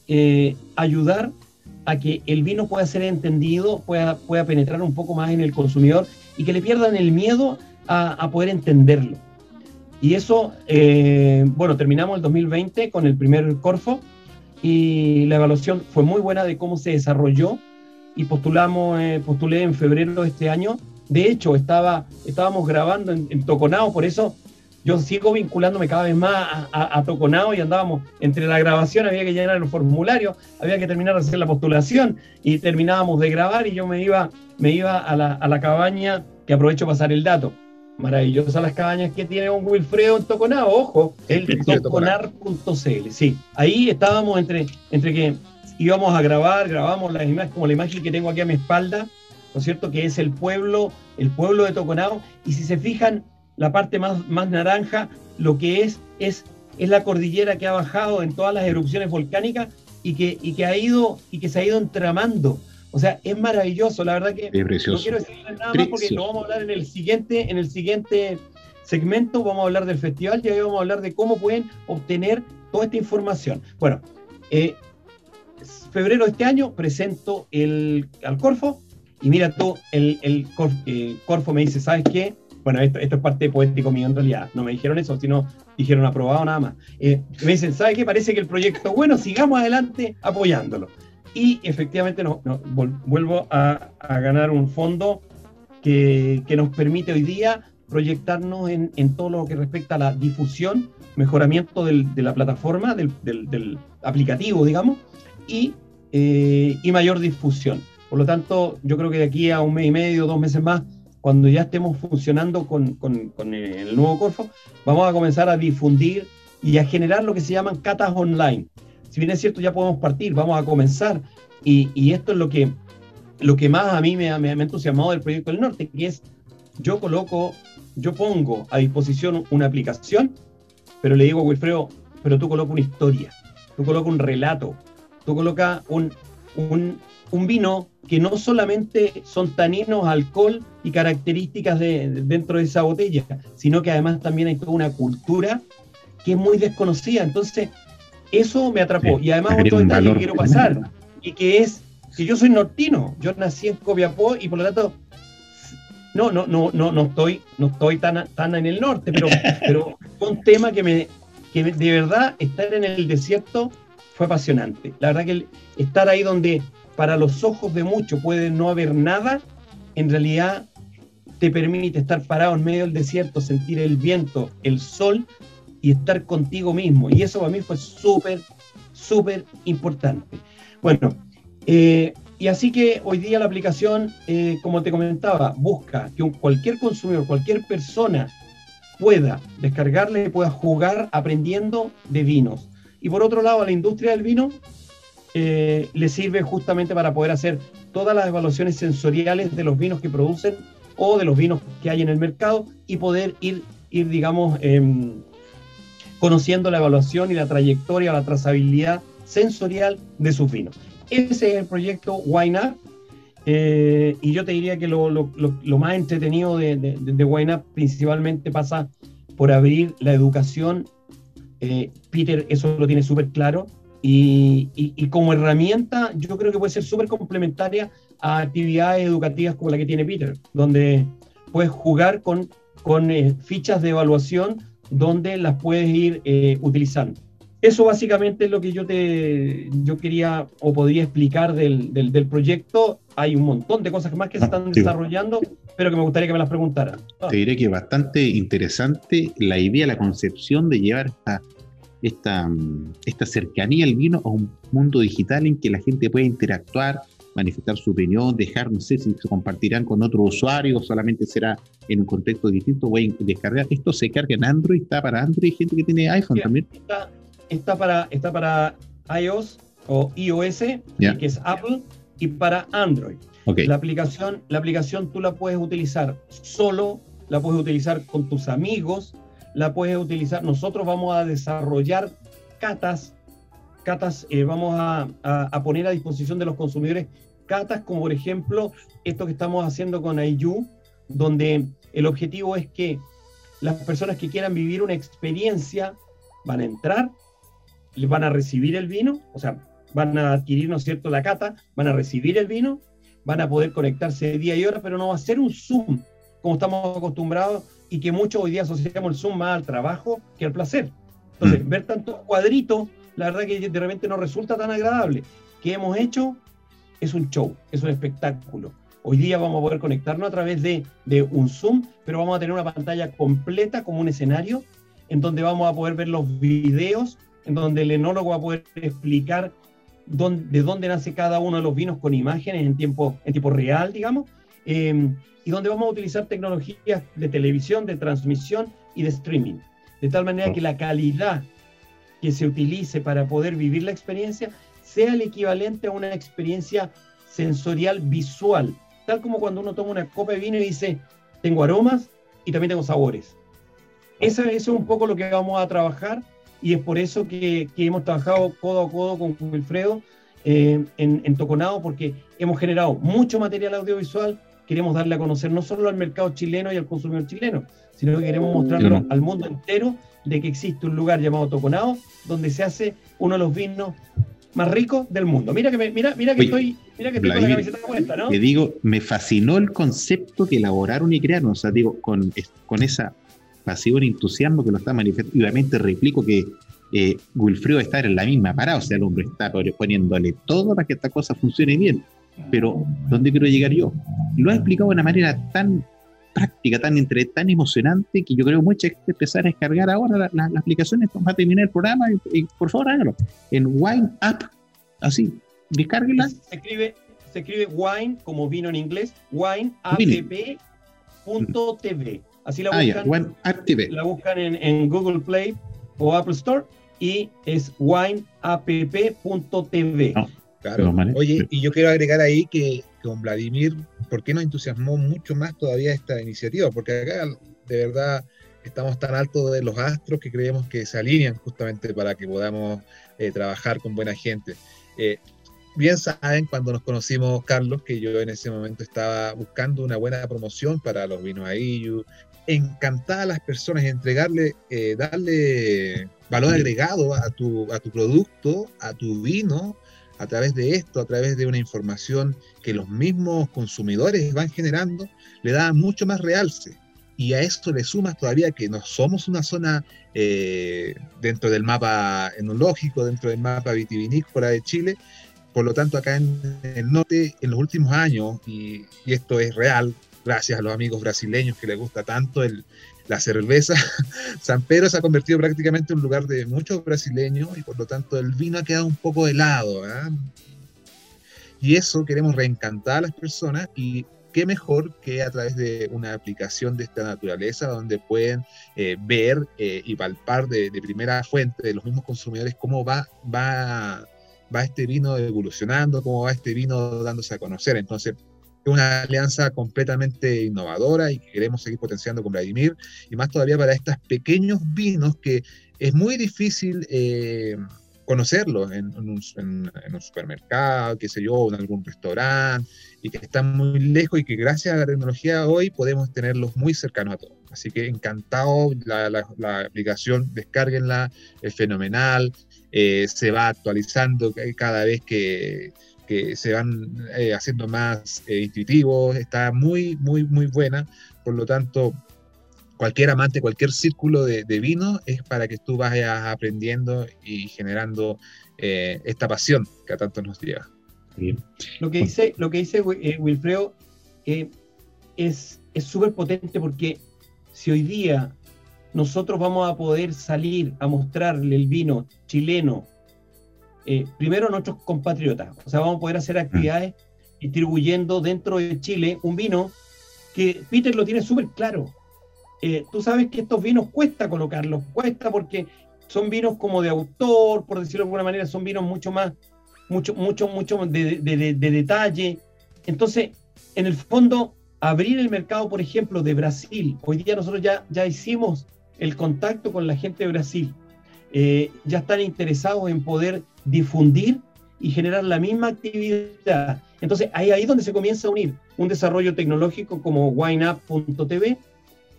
eh, ayudar a que el vino pueda ser entendido, pueda, pueda penetrar un poco más en el consumidor y que le pierdan el miedo a, poder entenderlo. Y eso, eh, bueno, terminamos el 2020 con el primer Corfo y la evaluación fue muy buena de cómo se desarrolló y postulamos, eh, postulé en febrero de este año. De hecho, estaba, estábamos grabando en, en Toconao, por eso yo sigo vinculándome cada vez más a, Toconao y andábamos entre la grabación, había que llenar el formulario, había que terminar de hacer la postulación y terminábamos de grabar y yo me iba, me iba a, la, a la cabaña, que aprovecho para pasar el dato. Maravillosas las cabañas que tiene un Wilfredo en Toconao, ojo, el toconar.cl. Sí, ahí estábamos entre, entre que íbamos a grabar, grabamos las imágenes, como la imagen que tengo aquí a mi espalda, ¿no es cierto? Que es el pueblo, el pueblo de Toconao. Y si se fijan, la parte más, más naranja, lo que es, es, es la cordillera que ha bajado en todas las erupciones volcánicas y que, y que, ha ido, y que se ha ido entramando. O sea, es maravilloso, la verdad que no quiero decir nada más porque lo vamos a hablar en el siguiente, en el siguiente segmento, vamos a hablar del festival y ahí vamos a hablar de cómo pueden obtener toda esta información. Bueno, eh, febrero de este año presento el, al Corfo y mira tú, el, el eh, Corfo me dice, ¿sabes qué? Bueno, esto, es parte poético mío en realidad. No me dijeron eso, sino dijeron aprobado nada más. Eh, me dicen, ¿sabe qué? Parece que el proyecto, bueno, sigamos adelante apoyándolo. y efectivamente no, vuelvo a, ganar un fondo que, nos permite hoy día proyectarnos en, todo lo que respecta a la difusión, mejoramiento de la plataforma, del, aplicativo, digamos, y, eh, y mayor difusión. Por lo tanto, yo creo que de aquí a un mes y medio, dos meses más, cuando ya estemos funcionando con, el nuevo Corfo, vamos a comenzar a difundir y a generar lo que se llaman catas online. Si bien es cierto, ya podemos partir, vamos a comenzar. Y, esto es lo que, lo que más a mí me ha, me entusiasmado del proyecto del norte, que es yo coloco, yo pongo a disposición una aplicación, pero le digo a Wilfredo, pero tú coloca una historia, tú coloca un relato, tú coloca un, un, un vino que no solamente son taninos, alcohol y características de, dentro de esa botella, sino que además también hay toda una cultura que es muy desconocida. Entonces, eso me atrapó. y además otro detalle que quiero pasar, y que es que yo soy nortino, yo nací en Copiapó y por lo tanto no, no, no, no, no estoy, no estoy tan, tan en el norte, pero, pero fue un tema que me, que de verdad estar en el desierto fue apasionante. La verdad que estar ahí donde para los ojos de muchos puede no haber nada, en realidad te permite estar parado en medio del desierto, sentir el viento, el sol y estar contigo mismo. Y eso para mí fue súper, súper importante. Bueno, eh, y así que hoy día la aplicación, eh, como te comentaba, busca que cualquier consumidor, cualquier persona pueda descargarle, pueda jugar aprendiendo de vinos. Y por otro lado, a la industria del vino eh, le sirve justamente para poder hacer todas las evaluaciones sensoriales de los vinos que producen o de los vinos que hay en el mercado y poder ir, ir digamos, em, conociendo la evaluación y la trayectoria, la trazabilidad sensorial de sus vinos. Ese es el proyecto Wine Up. Eh, y yo te diría que lo, más entretenido de, de, Wine Up principalmente pasa por abrir la educación. Eh, Peter eso lo tiene súper claro y, como herramienta, yo creo que puede ser súper complementaria a actividades educativas como la que tiene Peter, donde puedes jugar con, con eh, fichas de evaluación donde las puedes ir eh, utilizando. Eso básicamente es lo que yo te yo quería o podría explicar del, del, proyecto. Hay un montón de cosas más que se están desarrollando, pero que me gustaría que me las preguntaran. Te diré que es bastante interesante la idea, la concepción de llevar esta esta, esta cercanía al vino a un mundo digital en que la gente puede interactuar, manifestar su opinión, dejar, no sé si se compartirán con otro usuario o solamente será en un contexto distinto, voy a descargar. Esto se carga en Android, está para Android, gente que tiene iPhone también. Está, está, para, está para iOS o iOS, que es Apple, y para Android. La, aplicación, la aplicación tú la puedes utilizar solo, la puedes utilizar con tus amigos, la puedes utilizar. Nosotros vamos a desarrollar catas, catas, eh, vamos a, poner a disposición de los consumidores catas, como por ejemplo esto que estamos haciendo con IU, donde el objetivo es que las personas que quieran vivir una experiencia van a entrar, van a recibir el vino, o sea, van a adquirir, ¿no es cierto?, la cata, van a recibir el vino, van a poder conectarse día y hora, pero no va a ser un Zoom, como estamos acostumbrados, y que muchos hoy día asociamos el Zoom más al trabajo que al placer. Entonces, mm. ver tantos cuadritos, la verdad que de repente no resulta tan agradable. ¿Qué hemos hecho? Es un show, es un espectáculo. Hoy día vamos a poder conectarnos a través de, de un Zoom, pero vamos a tener una pantalla completa como un escenario en donde vamos a poder ver los videos, en donde el enólogo va a poder explicar dónde, de dónde nace cada uno de los vinos con imágenes en tiempo, en tiempo real, digamos. Eh, y donde vamos a utilizar tecnologías de televisión, de transmisión y de streaming. De tal manera que la calidad que se utilice para poder vivir la experiencia sea el equivalente a una experiencia sensorial visual, tal como cuando uno toma una copa de vino y dice, tengo aromas y también tengo sabores. Eso, es un poco lo que vamos a trabajar y es por eso que, hemos trabajado codo a codo con Wilfredo eh, en, en Toconado, porque hemos generado mucho material audiovisual, queremos darle a conocer no solo al mercado chileno y al consumidor chileno, sino que queremos mostrarlo al mundo entero de que existe un lugar llamado Toconao, donde se hace uno de los vinos más ricos del mundo. Mira que, mira, mira que estoy, mira que estoy con la camiseta puesta, ¿no? Te digo, me fascinó el concepto que elaboraron y crearon, o sea, digo, con, con esa pasión y entusiasmo que lo está manifestando. Y obviamente replico que eh, Wilfredo está en la misma parada, o sea, el hombre está poniéndole todo para que esta cosa funcione bien. Pero, ¿dónde quiero llegar yo? Lo ha explicado de una manera tan práctica, tan entre, tan emocionante, que yo creo que mucha gente empezar a descargar ahora las aplicaciones para terminar el programa y, por favor hágalo. En Wine App, así, descárguela. Se escribe, se escribe Wine como vino en inglés, wineapp.tv. Así la ah, buscan, la buscan en, en Google Play o Apple Store y es wineapp.tv. claro. Oye, y yo quiero agregar ahí que con Vladimir, ¿por qué nos entusiasmó mucho más todavía esta iniciativa? Porque acá de verdad estamos tan altos de los astros que creemos que se alinean justamente para que podamos eh, trabajar con buena gente. Eh, bien saben cuando nos conocimos, Carlos, que yo en ese momento estaba buscando una buena promoción para los vinos Aillu, encantar a las personas, entregarle, eh, darle valor agregado a tu, a tu producto, a tu vino, a través de esto, a través de una información que los mismos consumidores van generando, le da mucho más realce. Y a esto le sumas todavía que no somos una zona eh, dentro del mapa enológico, dentro del mapa vitivinícola de Chile. Por lo tanto, acá en el norte, en los últimos años, y, y esto es real, gracias a los amigos brasileños que les gusta tanto el, la cerveza, San Pedro se ha convertido prácticamente en un lugar de muchos brasileños y por lo tanto el vino ha quedado un poco de lado. ¿ah? Y eso queremos reencantar a las personas y qué mejor que a través de una aplicación de esta naturaleza donde pueden eh, ver eh, y palpar de, de, primera fuente de los mismos consumidores cómo va, va, va este vino evolucionando, cómo va este vino dándose a conocer. Entonces, una alianza completamente innovadora y que queremos seguir potenciando con Vladimir, y más todavía para estos pequeños vinos que es muy difícil eh, conocerlos en, un, supermercado, qué sé yo, en algún restaurante, y que están muy lejos y que gracias a la tecnología hoy podemos tenerlos muy cercanos a todos. Así que encantado, la, aplicación, descárguenla, es fenomenal, eh, se va actualizando cada vez que que se van eh, haciendo más eh, intuitivos, está muy, muy, muy buena. Por lo tanto, cualquier amante, cualquier círculo de, vino es para que tú vayas aprendiendo y generando eh, esta pasión que a tanto nos lleva. Lo que dice, lo que dice Wilfredo es súper potente porque si hoy día nosotros vamos a poder salir a mostrarle el vino chileno eh, primero nuestros compatriotas. O sea, vamos a poder hacer actividades distribuyendo dentro de Chile un vino que Peter lo tiene súper claro. Eh, tú sabes que estos vinos cuesta colocarlos, cuesta porque son vinos como de autor, por decirlo de alguna manera, son vinos mucho más, mucho, mucho, mucho de, de, de detalle. Entonces, en el fondo, abrir el mercado, por ejemplo, de Brasil, hoy día nosotros ya, ya hicimos el contacto con la gente de Brasil eh, ya están interesados en poder difundir y generar la misma actividad. Entonces, ahí ahí donde se comienza a unir un desarrollo tecnológico como wineup.tv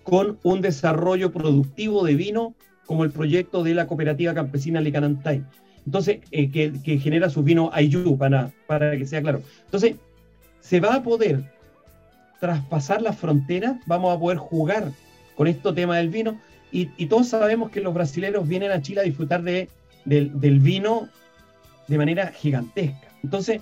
con un desarrollo productivo de vino como el proyecto de la cooperativa campesina Licanantay. Entonces, eh, que, genera sus vinos Ayu, para, para que sea claro. Entonces, se va a poder traspasar las fronteras, vamos a poder jugar con este tema del vino, y, todos sabemos que los brasileños vienen a Chile a disfrutar de, del vino de manera gigantesca. Entonces,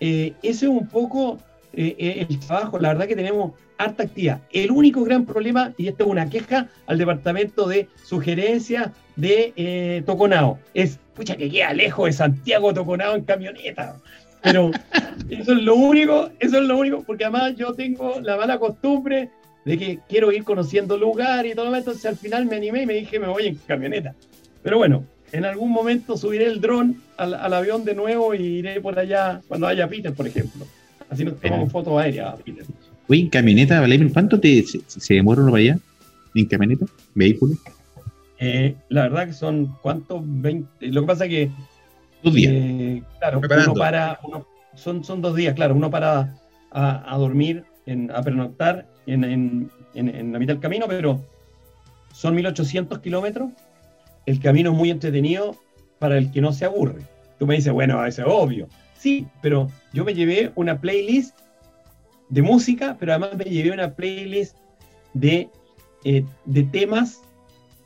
eh, ese es un poco eh, eh, el trabajo. La verdad que tenemos harta actividad. El único gran problema, y esto es una queja al departamento de sugerencia de Toconao, es, pucha, que queda lejos de Santiago Toconao en camioneta. Pero eso es lo único, eso es lo único, porque además yo tengo la mala costumbre de que quiero ir conociendo lugar y todo entonces al final me animé y me dije me voy en camioneta. Pero bueno, en algún momento subiré el dron al, avión de nuevo y iré por allá cuando haya Peter, por ejemplo. Así nos oh. fotos aéreas, Peter. Oye, en camioneta, Vladimir, ¿cuánto te, se, demora uno para allá? ¿En camioneta? ¿Vehículo? Eh, la verdad que son, ¿cuántos? 20. Lo que pasa es que... Dos días. Eh, claro, uno para, son, son dos días, claro, uno para a, a dormir, en, a pernoctar en, la mitad del camino, pero son 1800 kilómetros. El camino es muy entretenido para el que no se aburre. Tú me dices, bueno, eso es obvio. Sí, pero yo me llevé una playlist de música, pero además me llevé una playlist de, eh, de temas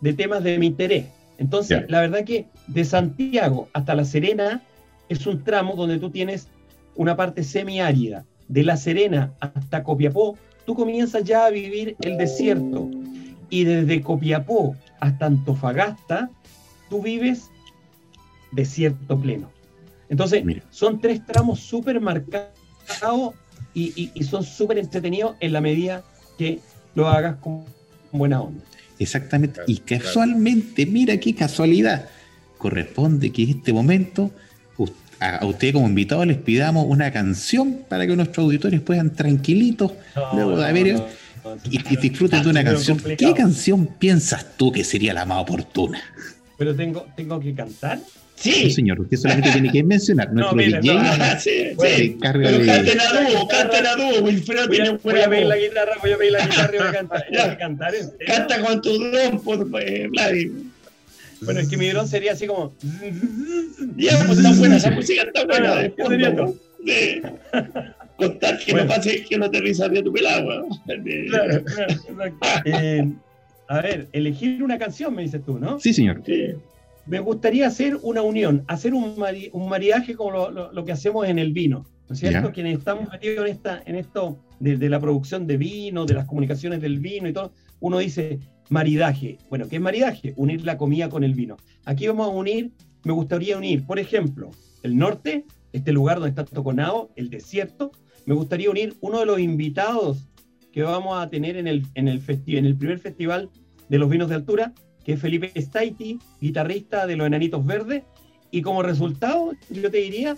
de temas de mi interés. Entonces, la verdad que de Santiago hasta La Serena es un tramo donde tú tienes una parte semiárida. De La Serena hasta Copiapó, tú comienzas ya a vivir el desierto. Y desde Copiapó hasta Antofagasta, tú vives desierto pleno. Entonces, son tres tramos súper marcados y, son súper entretenidos en la medida que lo hagas con buena onda. Exactamente. y casualmente, mira qué casualidad, corresponde que en este momento a usted como invitado les pidamos una canción para que nuestros auditores puedan tranquilitos luego de haber y, disfruten de una canción. ¿Qué canción piensas tú que sería la más oportuna? Pero tengo, tengo que cantar. Sí. señor, usted solamente tiene que mencionar. Nuestro DJ no, sí, sí. Pero canten a dúo, canten a dúo. Wilfredo voy, tiene voy a pedir la guitarra, voy a pedir la guitarra y voy a cantar. a cantar Canta con tu dron, por Vladimir. Bueno, es que mi dron sería así como. Ya, pues está buena, esa música está buena. De fondo, de contar que no pase, que no de tu pelado, Claro, claro, eh, a ver, elegir una canción, me dices tú, ¿no? Sí, señor. Sí me gustaría hacer una unión, hacer un, un mariaje como lo, que hacemos en el vino, ¿no es cierto? Quienes estamos metidos en, esta, en esto de, la producción de vino, de las comunicaciones del vino y todo, uno dice maridaje. Bueno, ¿qué es maridaje? Unir la comida con el vino. Aquí vamos a unir, me gustaría unir, por ejemplo, el norte, este lugar donde está Toconao, el desierto, me gustaría unir uno de los invitados que vamos a tener en el, en el, en el primer festival de los vinos de altura, que es Felipe Staiti, guitarrista de Los Enanitos Verdes, y como resultado, yo te diría,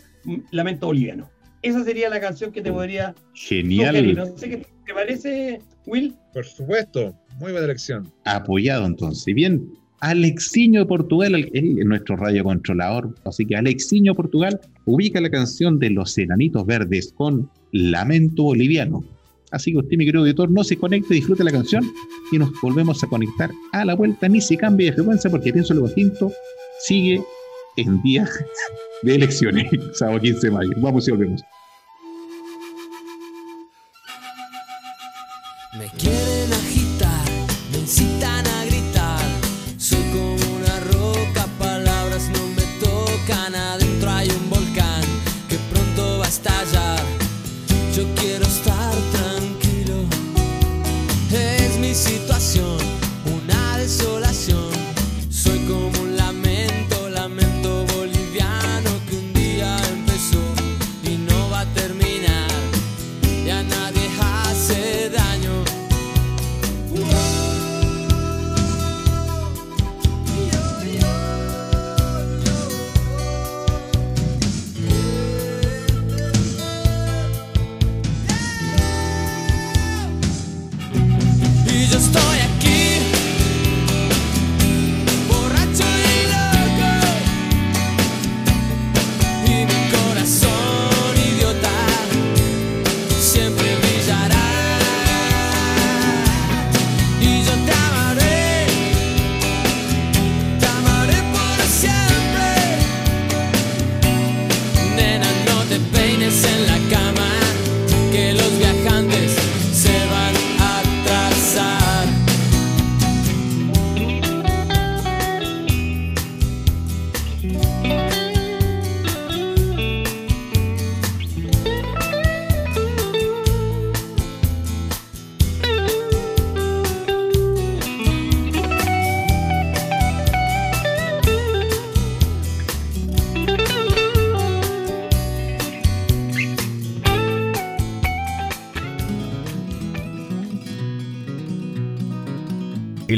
Lamento Boliviano. Esa sería la canción que te podría. Genial. No sé qué te parece, Will. Por supuesto, muy buena elección. Apoyado entonces. Bien, Alexiño de Portugal, el, nuestro radiocontrolador. Así que Alexiño Portugal ubica la canción de Los Enanitos Verdes con Lamento Boliviano. Así que usted, mi querido editor, no se conecte, disfrute la canción y nos volvemos a conectar a la vuelta. Ni se cambie de frecuencia porque pienso lo distinto sigue en día de elecciones, sábado 15 de mayo. Vamos y volvemos. Yo quiero estar situación, una desolación.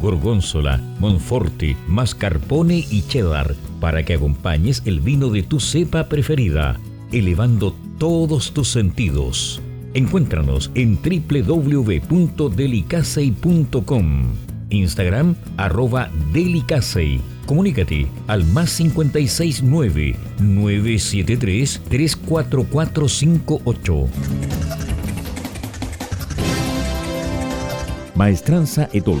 gorgonzola, monforte, mascarpone y cheddar para que acompañes el vino de tu cepa preferida, elevando todos tus sentidos. Encuéntranos en www.delicacey.com. Instagram arroba delicasey. Comunícate al más 569 973 34458. Maestranza Etol.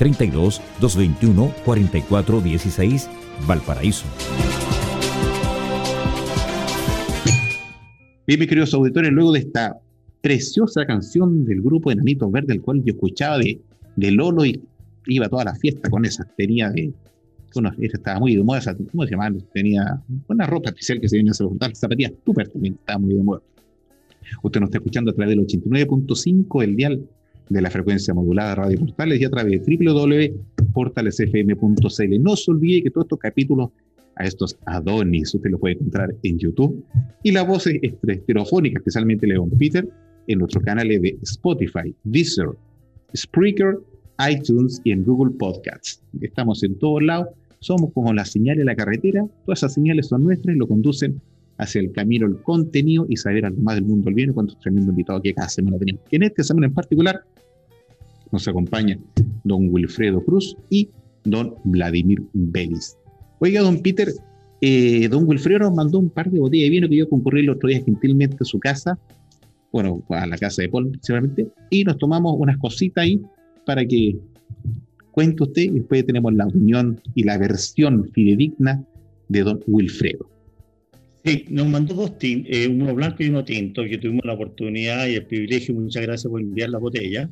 32 221 44 16, Valparaíso. Bien, mis queridos auditores, luego de esta preciosa canción del grupo Enanitos Verde, el cual yo escuchaba de, de Lolo y iba toda la fiesta con esa. Tenía de. Bueno, estaba muy de moda, ¿cómo se llama? Tenía una ropa especial que se viene a juntar, zapatillas súper también, estaba muy de moda. Usted nos está escuchando a través del 89.5, el dial de la frecuencia modulada Radio Portales y a través de www.portalesfm.cl. No se olvide que todos estos capítulos a estos Adonis usted los puede encontrar en YouTube y la voz estereofónica, especialmente León Peter, en nuestros canales de Spotify, Deezer, Spreaker, iTunes y en Google Podcasts. Estamos en todos lados, somos como la señal de la carretera, todas esas señales son nuestras y lo conducen hacia el camino, el contenido y saber algo más del mundo del bien, cuántos tremendos invitados que cada semana tenemos. En este semana en particular nos acompaña don Wilfredo Cruz y don Vladimir Vélez. Oiga, don Peter, eh, don Wilfredo nos mandó un par de botellas de vino que yo concurrí el otro día gentilmente a su casa, bueno, a la casa de Paul principalmente, y nos tomamos unas cositas ahí para que cuente usted y después tenemos la opinión y la versión fidedigna de don Wilfredo. Sí, nos mandó dos tintos, eh, uno blanco y uno tinto, que tuvimos la oportunidad y el privilegio, muchas gracias por enviar la botella.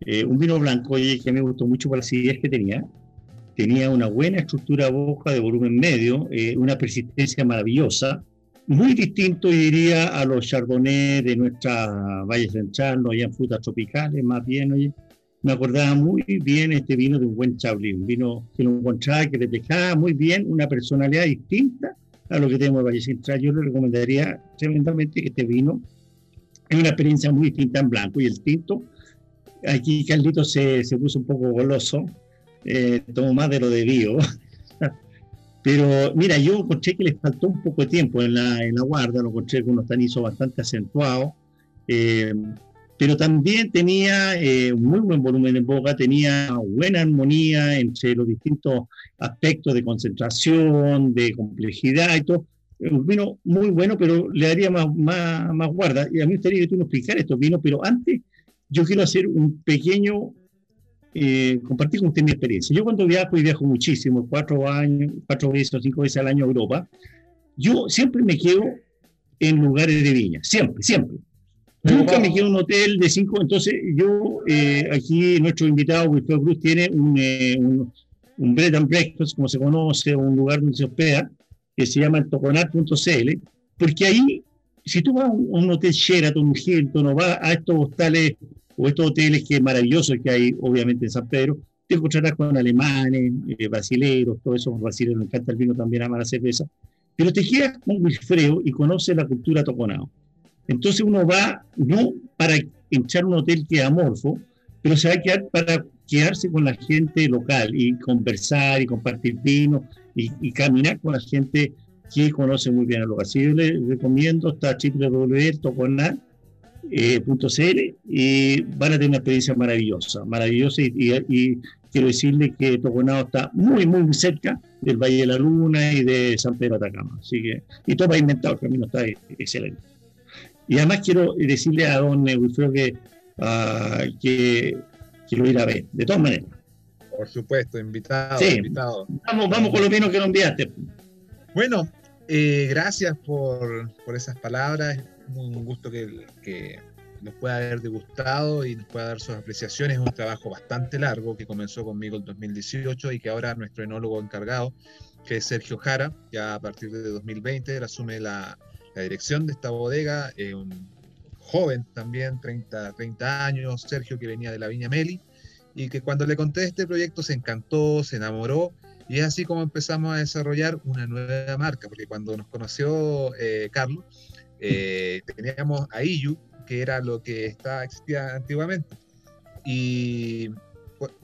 Eh, un vino blanco oye, que me gustó mucho por las ideas que tenía. Tenía una buena estructura boca de volumen medio, eh, una persistencia maravillosa, muy distinto, diría, a los chardonnays de nuestra Valle Central, no habían frutas tropicales, más bien, oye, me acordaba muy bien este vino de un buen Chablis, un vino que lo encontraba, que reflejaba muy bien una personalidad distinta a lo que tenemos en Valle Central. Yo le recomendaría tremendamente que este vino es una experiencia muy distinta en blanco y el tinto. Aquí Carlito se, se puso un poco goloso, eh, tomó más de lo debido. Pero mira, yo encontré que les faltó un poco de tiempo en la, en la guarda, lo encontré con unos tanizos bastante acentuados. Eh, pero también tenía eh, muy buen volumen en boca, tenía buena armonía entre los distintos aspectos de concentración, de complejidad y todo. Un vino muy bueno, pero le daría más, más, más guarda. Y a mí me gustaría que tú nos explicaras estos vinos, pero antes yo quiero hacer un pequeño, eh, compartir con usted mi experiencia. Yo cuando viajo, y viajo muchísimo, cuatro años, cuatro veces o cinco veces al año a Europa, yo siempre me quedo en lugares de viña, siempre, siempre. Nunca me quedo en un hotel de cinco. Entonces, yo, eh, aquí nuestro invitado, Wilfredo Cruz, tiene un, eh, un, un, bread and breakfast, como se conoce, un lugar donde se hospeda, que se llama toconar.cl, porque ahí, si tú vas a un, hotel Sheraton, Hilton, o vas a estos hostales o estos hoteles que maravillosos que hay, obviamente, en San Pedro, te encontrarás con alemanes, eh, brasileños, todo eso, brasileños, me encanta el vino, también ama la cerveza, pero te quedas con Wilfredo y conoces la cultura toconao. Entonces uno va no para echar un hotel que es amorfo, pero se va a quedar para quedarse con la gente local y conversar y compartir vino y, caminar con la gente que conoce muy bien el lugar. Si yo les recomiendo, está www.toconar.cl y van a tener una experiencia maravillosa, maravillosa y, quiero decirle que Toconao está muy, muy cerca del Valle de la Luna y de San Pedro de Atacama. Así que, y todo inventado, el camino está excelente. Y además quiero decirle a don Wilfredo que, uh, que quiero ir a ver, de todas maneras. Por supuesto, invitado. Sí. invitado. Vamos, vamos con lo menos que nos enviaste. Bueno, eh, gracias por, por, esas palabras. Un gusto que, que nos pueda haber degustado y nos pueda dar sus apreciaciones. Es un trabajo bastante largo que comenzó conmigo en 2018 y que ahora nuestro enólogo encargado, que es Sergio Jara, ya a partir de 2020, él asume la, la dirección de esta bodega, eh, un joven también, 30, 30 años, Sergio, que venía de la Viña Meli, y que cuando le conté este proyecto se encantó, se enamoró, Y es así como empezamos a desarrollar una nueva marca, porque cuando nos conoció eh, Carlos, eh, teníamos a IU, que era lo que estaba, existía antiguamente. Y,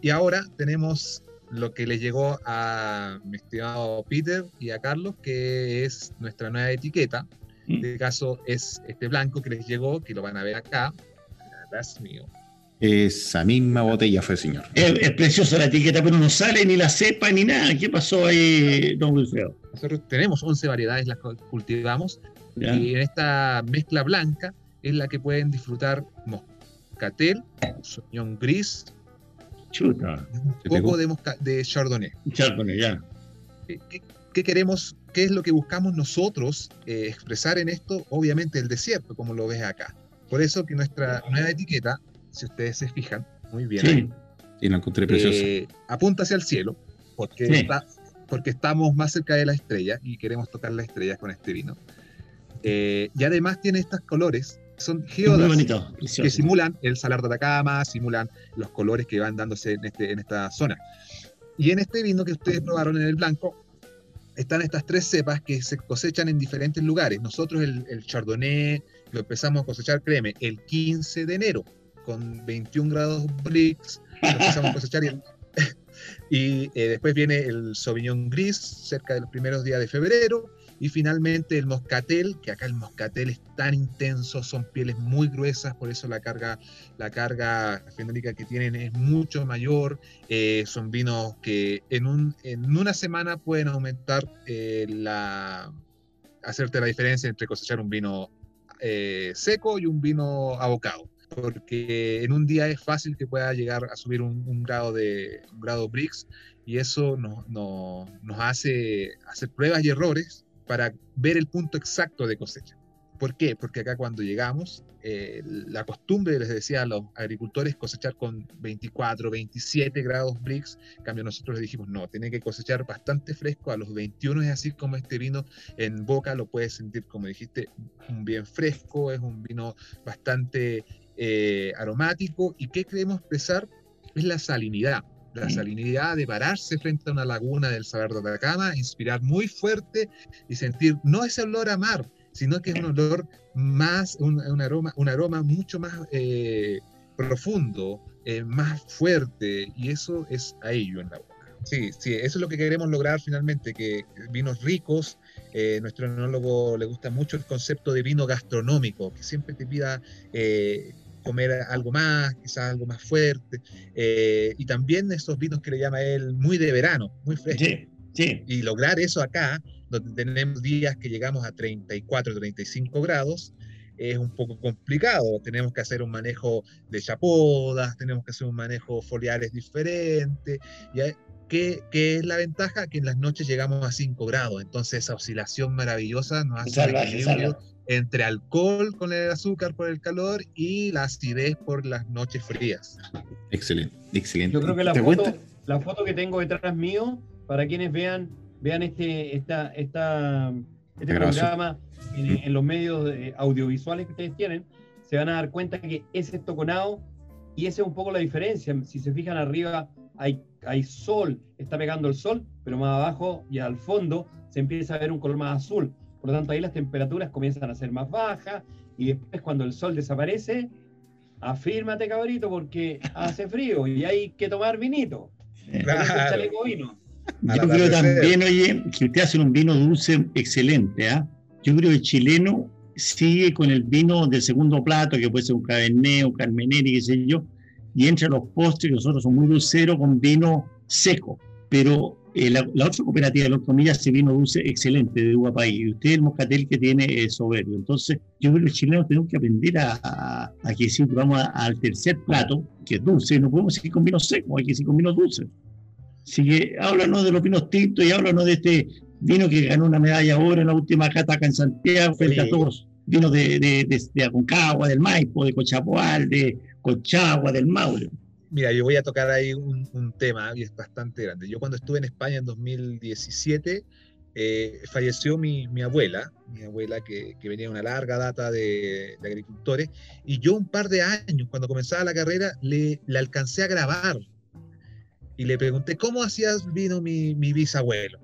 y ahora tenemos lo que le llegó a mi estimado Peter y a Carlos, que es nuestra nueva etiqueta. En este caso es este blanco que les llegó, que lo van a ver acá. That's mío. Esa misma botella fue, señor. Es, preciosa la etiqueta, pero no sale ni la cepa ni nada. ¿Qué pasó ahí, don Wilfredo? Nosotros tenemos 11 variedades, las cultivamos. Y en esta mezcla blanca es la que pueden disfrutar moscatel, soñón gris, Chuta. un poco de, de chardonnay. Chardonnay, ya. ¿Qué, queremos? ¿Qué es lo que buscamos nosotros eh, expresar en esto? Obviamente el desierto, como lo ves acá. Por eso que nuestra nueva etiqueta si ustedes se fijan, muy bien. Sí, y lo encontré precioso. Eh, apunta hacia el cielo, porque, porque estamos más cerca de la estrella y queremos tocar las estrellas con este vino. Eh, y además tiene estos colores, son geodas que simulan el salar de Atacama, simulan los colores que van dándose en, este, en esta zona. Y en este vino que ustedes probaron en el blanco, están estas tres cepas que se cosechan en diferentes lugares. Nosotros el, el Chardonnay lo empezamos a cosechar, créeme, el 15 de enero con 21 grados Brix, empezamos a cosechar y, eh, después viene el Sauvignon Gris cerca de los primeros días de febrero y finalmente el moscatel, que acá el moscatel es tan intenso, son pieles muy gruesas, por eso la carga, la carga fenólica que tienen es mucho mayor. Eh, son vinos que en, un, en una semana pueden aumentar eh, la, hacerte la diferencia entre cosechar un vino seco y un vino abocado porque en un día es fácil que pueda llegar a subir un, grado de un grado BRICS y eso nos, nos hace hacer pruebas y errores para ver el punto exacto de cosecha. ¿Por qué? Porque acá cuando llegamos, eh, la costumbre, les decía a los agricultores, cosechar con 24, 27 grados Brix. En cambio, nosotros les dijimos, no, tiene que cosechar bastante fresco. A los 21 es así como este vino en boca lo puedes sentir, como dijiste, un bien fresco, es un vino bastante eh, aromático. ¿Y qué queremos expresar? Es la salinidad. La salinidad de pararse frente a una laguna del Salar de Atacama, inspirar muy fuerte y sentir no ese olor a mar, sino que es un olor más, un, aroma, un aroma mucho más eh, profundo, eh, más fuerte, y eso es a ello en la boca. Sí, sí, eso es lo que queremos lograr finalmente, que vinos ricos, eh, nuestro enólogo le gusta mucho el concepto de vino gastronómico, que siempre te pida comer algo más, quizás algo más fuerte, y también esos vinos que le llama él muy de verano, muy frescos. Sí, sí. Y lograr eso acá donde tenemos días que llegamos a 34, 35 grados, es un poco complicado. Tenemos que hacer un manejo de chapodas, tenemos que hacer un manejo foliares diferente. ¿Qué, ¿Qué, es la ventaja? Que en las noches llegamos a 5 grados. Entonces esa oscilación maravillosa nos hace equilibrio entre alcohol con el azúcar por el calor y la acidez por las noches frías. Excelente, excelente. Yo creo que la, foto, la foto que tengo detrás mío, para quienes vean vean este, esta, esta, este programa en, los medios audiovisuales que ustedes tienen, se van a dar cuenta que ese es toconado y esa es un poco la diferencia. Si se fijan arriba hay, hay sol, está pegando el sol, pero más abajo y al fondo se empieza a ver un color más azul. Por lo tanto, ahí las temperaturas comienzan a ser más bajas y después cuando el sol desaparece, afírmate cabrito porque hace frío y hay que tomar vinito. Claro. vino. Yo creo también, oye, que usted hace un vino dulce excelente. ¿ah? Yo creo que el chileno sigue con el vino del segundo plato, que puede ser un cabernet, un carmenere, qué sé yo, y entre los postres, nosotros somos muy dulceros con vino seco. Pero eh, la, otra cooperativa de los comillas hace vino dulce excelente de uva país. Y usted el moscatel que tiene es soberbio. Entonces, yo creo que los chilenos tenemos que aprender a, que si vamos al tercer plato, que es dulce, no podemos seguir con vino seco, hay que seguir con vino dulce. Así que háblanos de los vinos tintos y háblanos de este vino que ganó una medalla ahora en la última cata acá en Santiago, frente a todos vinos de, de, de, Aconcagua, del Maipo, de Cochapoal, de Cochagua, del Maule. Mira, yo voy a tocar ahí un, tema y es bastante grande. Yo cuando estuve en España en 2017, eh, falleció mi, mi, abuela, mi abuela que, que, venía de una larga data de, de, agricultores, y yo un par de años, cuando comenzaba la carrera, le, le alcancé a grabar y le pregunté, ¿cómo hacías vino mi, mi bisabuelo?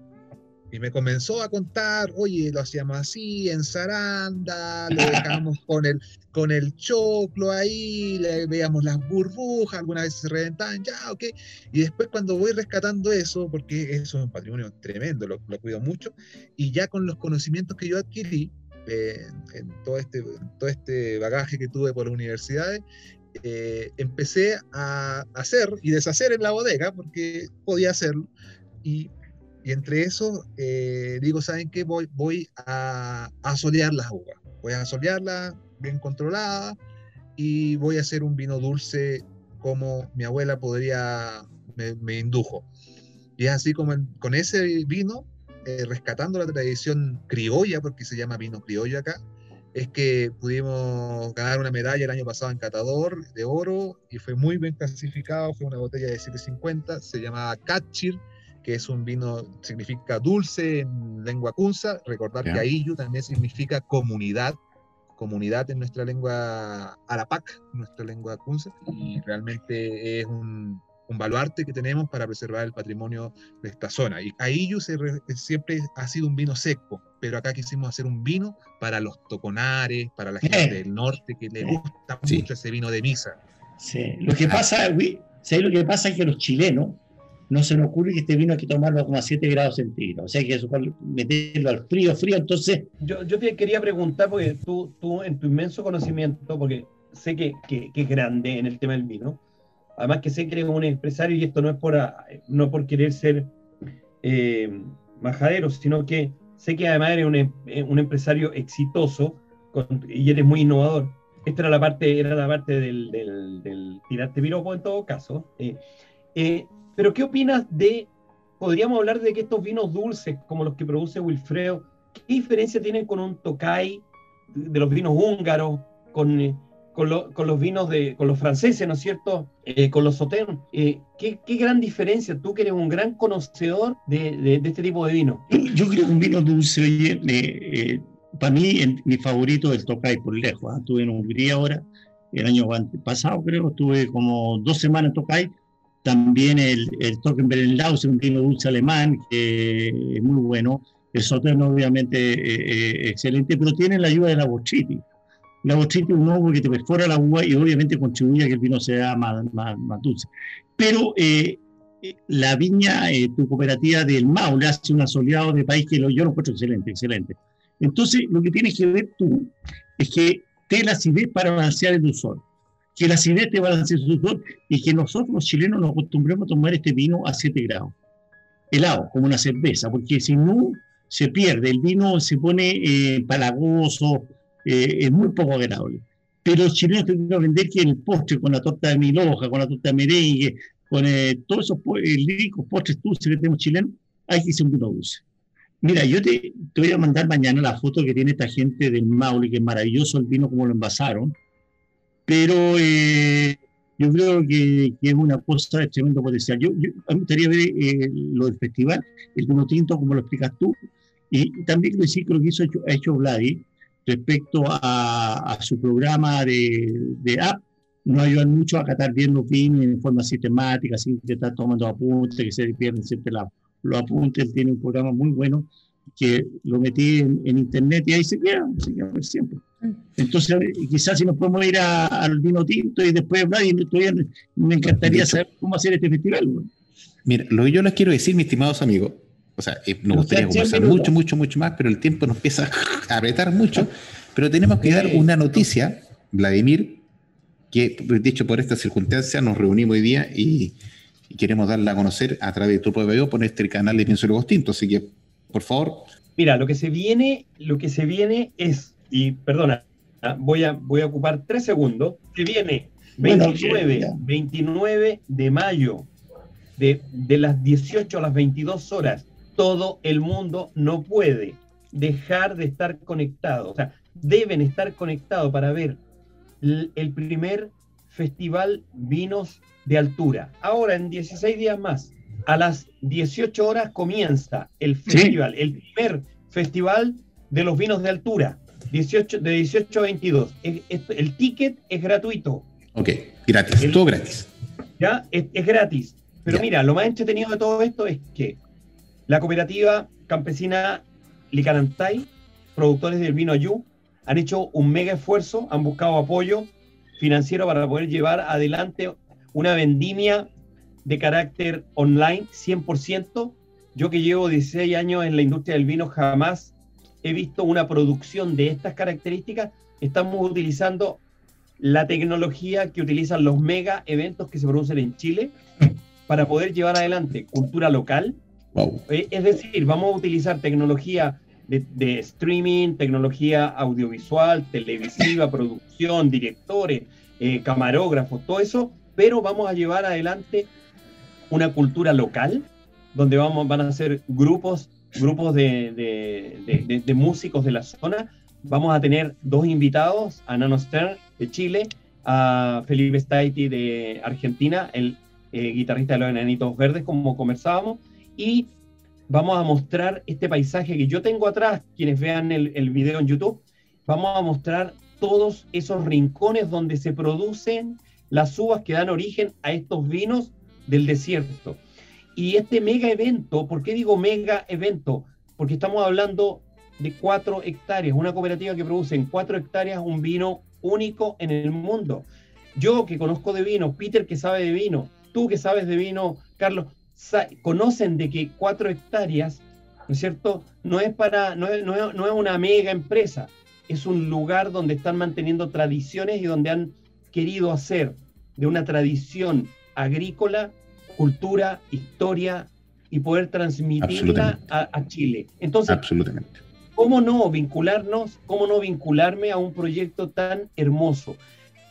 Y me comenzó a contar, oye, lo hacíamos así, en zaranda, lo dejábamos con el, con el choclo ahí, le veíamos las burbujas, algunas veces se reventaban, ya, ok. Y después cuando voy rescatando eso, porque eso es un patrimonio tremendo, lo, lo cuido mucho, y ya con los conocimientos que yo adquirí, eh, en todo este, todo este bagaje que tuve por universidades, eh, empecé a hacer y deshacer en la bodega, porque podía hacerlo, y y entre eso, eh, digo, ¿saben qué? Voy, voy a, a solear las uvas. Voy a solearlas bien controlada y voy a hacer un vino dulce como mi abuela podría, me, indujo. Y es así como con ese vino, eh, rescatando la tradición criolla, porque se llama vino criollo acá, es que pudimos ganar una medalla el año pasado en Catador de oro y fue muy bien clasificado, fue una botella de 750, se llamaba Catchir que es un vino, significa dulce en lengua kunza. Recordar que Aillu también significa comunidad, comunidad en nuestra lengua arapac, nuestra lengua kunza, y realmente es un, un baluarte que tenemos para preservar el patrimonio de esta zona. Y Aillu siempre ha sido un vino seco, pero acá quisimos hacer un vino para los toconares, para la gente del norte que le gusta mucho ese vino de misa. Sí, lo que pasa, lo que pasa es que los chilenos no se nos ocurre que este vino hay que tomarlo a 7 grados centígrados. O sea, que eso meterlo al frío, frío, entonces... Yo, yo te quería preguntar, porque tú, tú en tu inmenso conocimiento, porque sé que, que, es grande en el tema del vino, además que sé que eres un empresario y esto no es por, no por querer ser eh, majadero, sino que sé que además eres un, eh, un empresario exitoso y eres muy innovador. Esta era la parte, era la parte del, del, del tirarte piropo en todo caso. Eh, eh pero ¿qué opinas de, podríamos hablar de que estos vinos dulces, como los que produce Wilfredo, ¿qué diferencia tienen con un Tokai, de los vinos húngaros, con, eh, con, los vinos de, con los franceses, ¿no es cierto? Eh, con los Sauternes. Eh, ¿qué, gran diferencia? Tú que eres un gran conocedor de, este tipo de vino. Yo creo que un vino dulce, oye, para mí mi favorito es el Tokai por lejos. ¿ah? Estuve en Hungría ahora, el año pasado creo, estuve como dos semanas en Tokai también el, el Trockenbeerenlaus, un vino dulce alemán, que es muy bueno. El Sauternes, obviamente, eh, eh, excelente, pero tiene la ayuda de la Bochiti. La Bochiti es un hongo que te perfora la uva y obviamente contribuye a que el vino sea más, más, dulce. Pero eh, la viña, tu cooperativa del Maule, hace un asoleado de país que lo, yo lo encuentro excelente, excelente. Entonces, lo que tienes que ver tú es que te la acidez para balancear el dulzor que la acidez te balancee su dulzor y que nosotros los chilenos nos acostumbremos a tomar este vino a 7 grados, helado, como una cerveza, porque si no se pierde, el vino se pone eh, palagoso, eh, es muy poco agradable. Pero los chilenos tienen que aprender que el postre con la torta de miloja, con la torta de merengue, con eh, todos esos ricos postres dulces que tenemos chilenos, hay que hacer un vino dulce. Mira, yo te, te, voy a mandar mañana la foto que tiene esta gente del Maule, que es maravilloso el vino como lo envasaron pero eh, yo creo que, es una cosa de tremendo potencial. Yo, me gustaría ver eh, lo del festival, el vino tinto, como lo explicas tú, y también decir que lo que hizo, ha hecho Vladi respecto a, su programa de, app, nos ayudan mucho a catar bien los vinos en forma sistemática, sin que estar tomando apuntes, que se pierden siempre los apuntes. Tiene un programa muy bueno que lo metí en, internet y ahí se queda, se queda siempre. Entonces, quizás si nos podemos ir al vino tinto y después hablar, y me encantaría saber cómo hacer este festival. Mira, lo que yo les quiero decir, mis estimados amigos, o sea, eh, nos gustaría conversar mucho, mucho, mucho más, pero el tiempo nos empieza a apretar mucho. Pero tenemos que dar una noticia, Vladimir, que dicho por esta circunstancia nos reunimos hoy día y, queremos darla a conocer a través de tu propio por este canal de Pienso Luego Tinto. Así que, por favor. Mira, lo que se viene, lo que se viene es y perdona, voy a, voy a ocupar tres segundos, que viene 29, 29 de mayo, de, de las 18 a las 22 horas, todo el mundo no puede dejar de estar conectado, o sea, deben estar conectados para ver el primer festival Vinos de Altura. Ahora, en 16 días más, a las 18 horas comienza el festival, el primer festival de los vinos de altura. 18, de 18 a 22. el ticket es gratuito. Ok, gratis, todo gratis. Ya, es, gratis. Pero mira, lo más entretenido de todo esto es que la cooperativa campesina Licanantay, productores del vino Ayú, han hecho un mega esfuerzo, han buscado apoyo financiero para poder llevar adelante una vendimia de carácter online 100%. Yo que llevo 16 años en la industria del vino jamás he visto una producción de estas características. Estamos utilizando la tecnología que utilizan los mega eventos que se producen en Chile para poder llevar adelante cultura local. Eh, es decir, vamos a utilizar tecnología de, streaming, tecnología audiovisual, televisiva, producción, directores, eh, camarógrafos, todo eso, pero vamos a llevar adelante una cultura local, donde vamos, van a ser grupos, grupos de, músicos de la zona. Vamos a tener dos invitados, a Nano Stern de Chile, a Felipe Staiti de Argentina, el eh, guitarrista de los Enanitos Verdes, como conversábamos, y vamos a mostrar este paisaje que yo tengo atrás, quienes vean el video en YouTube, vamos a mostrar todos esos rincones donde se producen las uvas que dan origen a estos vinos del desierto. Y este mega evento, ¿por qué digo mega evento? Porque estamos hablando de cuatro hectáreas, una cooperativa que produce en cuatro hectáreas un vino único en el mundo. Yo que conozco de vino, Peter que sabe de vino, tú que sabes de vino, Carlos, conocen de que cuatro hectáreas, ¿no es cierto? No es para, no es, no no es una mega empresa, es un lugar donde están manteniendo tradiciones y donde han querido hacer de una tradición agrícola, cultura, historia y poder transmitirla a, Chile. Entonces, Absolutamente. ¿cómo no vincularnos, cómo no vincularme a un proyecto tan hermoso?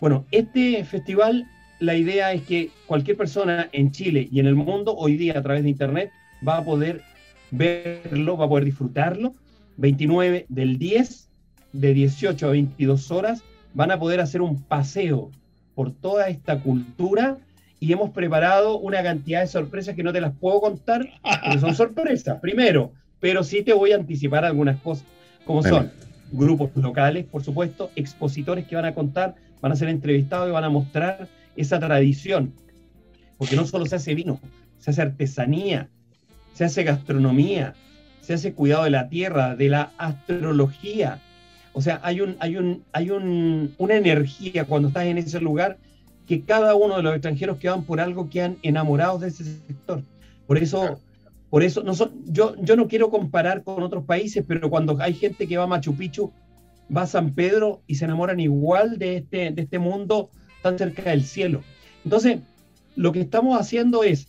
Bueno, este festival, la idea es que cualquier persona en Chile y en el mundo hoy día a través de Internet va a poder verlo, va a poder disfrutarlo. 29 del 10, de 18 a 22 horas, van a poder hacer un paseo por toda esta cultura y hemos preparado una cantidad de sorpresas que no te las puedo contar, porque son sorpresas, primero, pero sí te voy a anticipar algunas cosas, como son grupos locales, por supuesto, expositores que van a contar, van a ser entrevistados y van a mostrar esa tradición, porque no solo se hace vino, se hace artesanía, se hace gastronomía, se hace cuidado de la tierra, de la astrología. O sea, hay, un, hay, un, hay un, una energía cuando estás en ese lugar que cada uno de los extranjeros que van por algo quedan enamorados de ese sector. Por eso, por eso no son, yo, yo no quiero comparar con otros países, pero cuando hay gente que va a Machu Picchu, va a San Pedro y se enamoran igual de este, de este mundo tan cerca del cielo. Entonces, lo que estamos haciendo es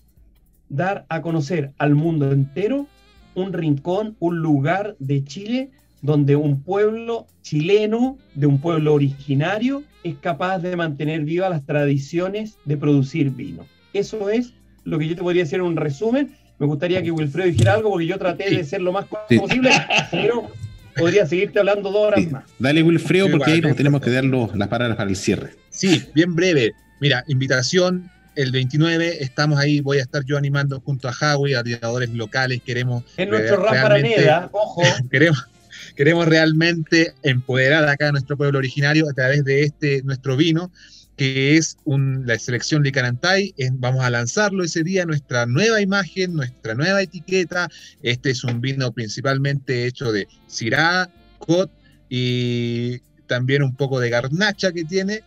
dar a conocer al mundo entero un rincón, un lugar de Chile donde un pueblo chileno, de un pueblo originario, es capaz de mantener vivas las tradiciones de producir vino. Eso es lo que yo te podría decir en un resumen. Me gustaría que Wilfredo dijera algo porque yo traté de ser lo más posible, pero podría seguirte hablando dos horas más. Dale, Wilfredo, porque ahí nos tenemos que dar las palabras para el cierre. Sí, bien breve. Mira, invitación el 29 estamos ahí, voy a estar yo animando junto a Javi, a locales, queremos... En nuestro rap para ojo. queremos, queremos realmente empoderar acá a nuestro pueblo originario a través de este nuestro vino, que es la selección Licanantay. vamos a lanzarlo ese día, nuestra nueva imagen, nuestra nueva etiqueta. Este es un vino principalmente hecho de Syrah, Cot y también un poco de garnacha que tiene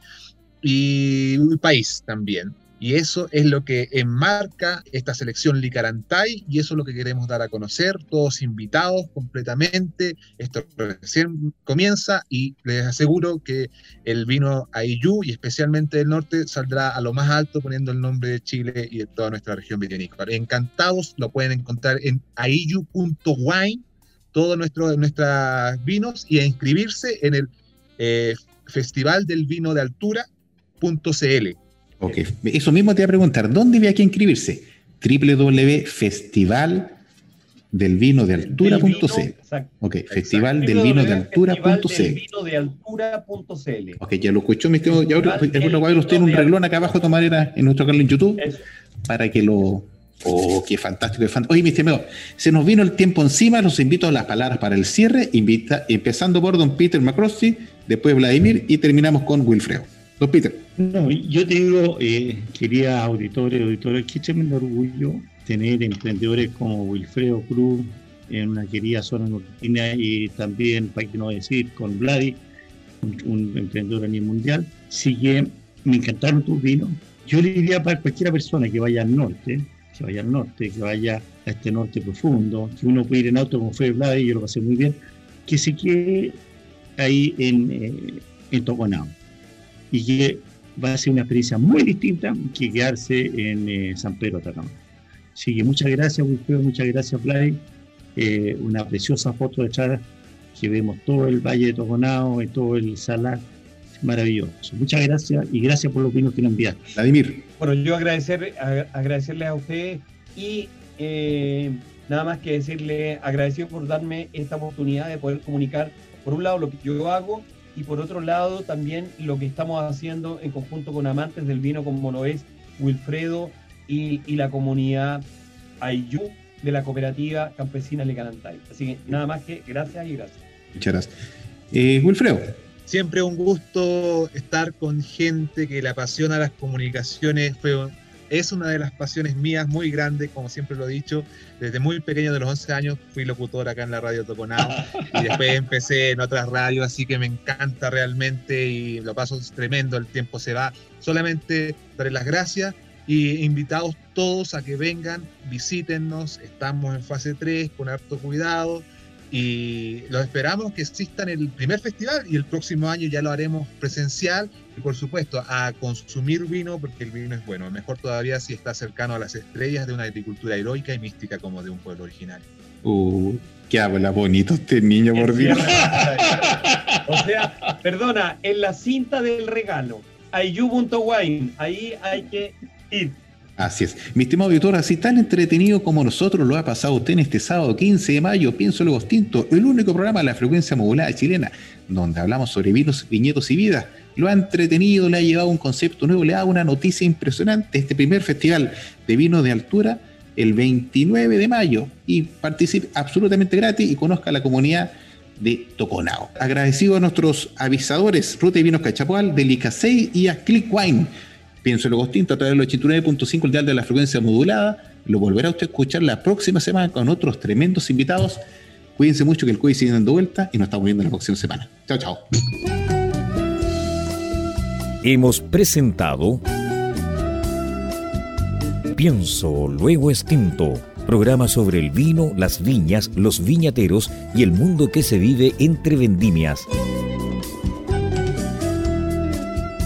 y un país también. Y eso es lo que enmarca esta selección Licarantay y eso es lo que queremos dar a conocer, todos invitados completamente. Esto recién comienza y les aseguro que el vino Aiyú y especialmente del norte saldrá a lo más alto poniendo el nombre de Chile y de toda nuestra región vitivinícola. Encantados, lo pueden encontrar en aiyú.wine, todos nuestros vinos y a inscribirse en el eh, Festival del Vino de Altura.cl Ok, eso mismo te voy a preguntar, ¿dónde había que inscribirse? www.festivaldelvinodealtura.cl Ok, festivaldelvinodealtura.cl Ok, ya lo escuchó, mi querido, ya algunos guayos tiene un reglón acá abajo de tomar en nuestro canal en YouTube para que lo... Oh, qué fantástico, qué fantástico. Oye, mi estimado, se nos vino el tiempo encima, los invito a las palabras para el cierre, invita, empezando por don Peter Macrossi, después Vladimir y terminamos con Wilfredo. Don Peter. No, yo te digo, eh, quería auditores, auditores, qué tremendo orgullo tener emprendedores como Wilfredo Cruz en una querida zona nortina y también, para que no decir, con Vladi, un, emprendedor a nivel mundial. Así que me encantaron tus vinos. Yo le diría para cualquier persona que vaya al norte, que vaya al norte, que vaya a este norte profundo, que uno puede ir en auto con Fede Vladi, yo lo pasé muy bien, que se quede ahí en, eh, en Toconao y que va a ser una experiencia muy distinta que quedarse en eh, San Pedro Atacama. Así que muchas gracias, Wilfredo, muchas gracias, Vladi. Eh, una preciosa foto de detrás que vemos todo el Valle de Toconao y todo el Salar. Maravilloso. Muchas gracias y gracias por los vinos que nos enviaste. Vladimir. Bueno, yo agradecer, agradecerle a usted y eh, nada más que decirle agradecido por darme esta oportunidad de poder comunicar, por un lado, lo que yo hago y por otro lado también lo que estamos haciendo en conjunto con amantes del vino como lo es Wilfredo y, y la comunidad Ayú de la cooperativa campesina Lecanantay. Así que nada más que gracias y gracias. Muchas gracias. Eh, Wilfredo. Siempre un gusto estar con gente que le apasiona las comunicaciones. Es una de las pasiones mías muy grande, como siempre lo he dicho. Desde muy pequeño, de los 11 años, fui locutor acá en la radio Toconao y después empecé en otras radios, así que me encanta realmente y lo paso tremendo, el tiempo se va. Solamente daré las gracias y invitados todos a que vengan, visítennos, estamos en fase 3 con harto cuidado y los esperamos que existan el primer festival y el próximo año ya lo haremos presencial y por supuesto a consumir vino porque el vino es bueno, mejor todavía si está cercano a las estrellas de una agricultura heroica y mística como de un pueblo originario. Uh, qué habla bonito este niño, por Dios. o sea, perdona, en la cinta del regalo, ayu.wine, ahí hay que Así es. Mi estimado auditor, así tan entretenido como nosotros lo ha pasado usted en este sábado 15 de mayo, Pienso Luego Tinto, el único programa de la frecuencia modulada chilena, donde hablamos sobre vinos, viñedos y vidas. Lo ha entretenido, le ha llevado un concepto nuevo, le ha dado una noticia impresionante. Este primer festival de vinos de altura, el 29 de mayo, y participe absolutamente gratis y conozca la comunidad de Toconao. Agradecido a nuestros avisadores, Ruta y Vinos Cachapual, de Licasey y a Click Wine Pienso en lo distinto a través del 89.5, el dial de la frecuencia modulada. Lo volverá usted a escuchar la próxima semana con otros tremendos invitados. Cuídense mucho que el COVID sigue dando vuelta y nos estamos viendo la próxima semana. Chao, chao. Hemos presentado Pienso, luego extinto. Programa sobre el vino, las viñas, los viñateros y el mundo que se vive entre vendimias.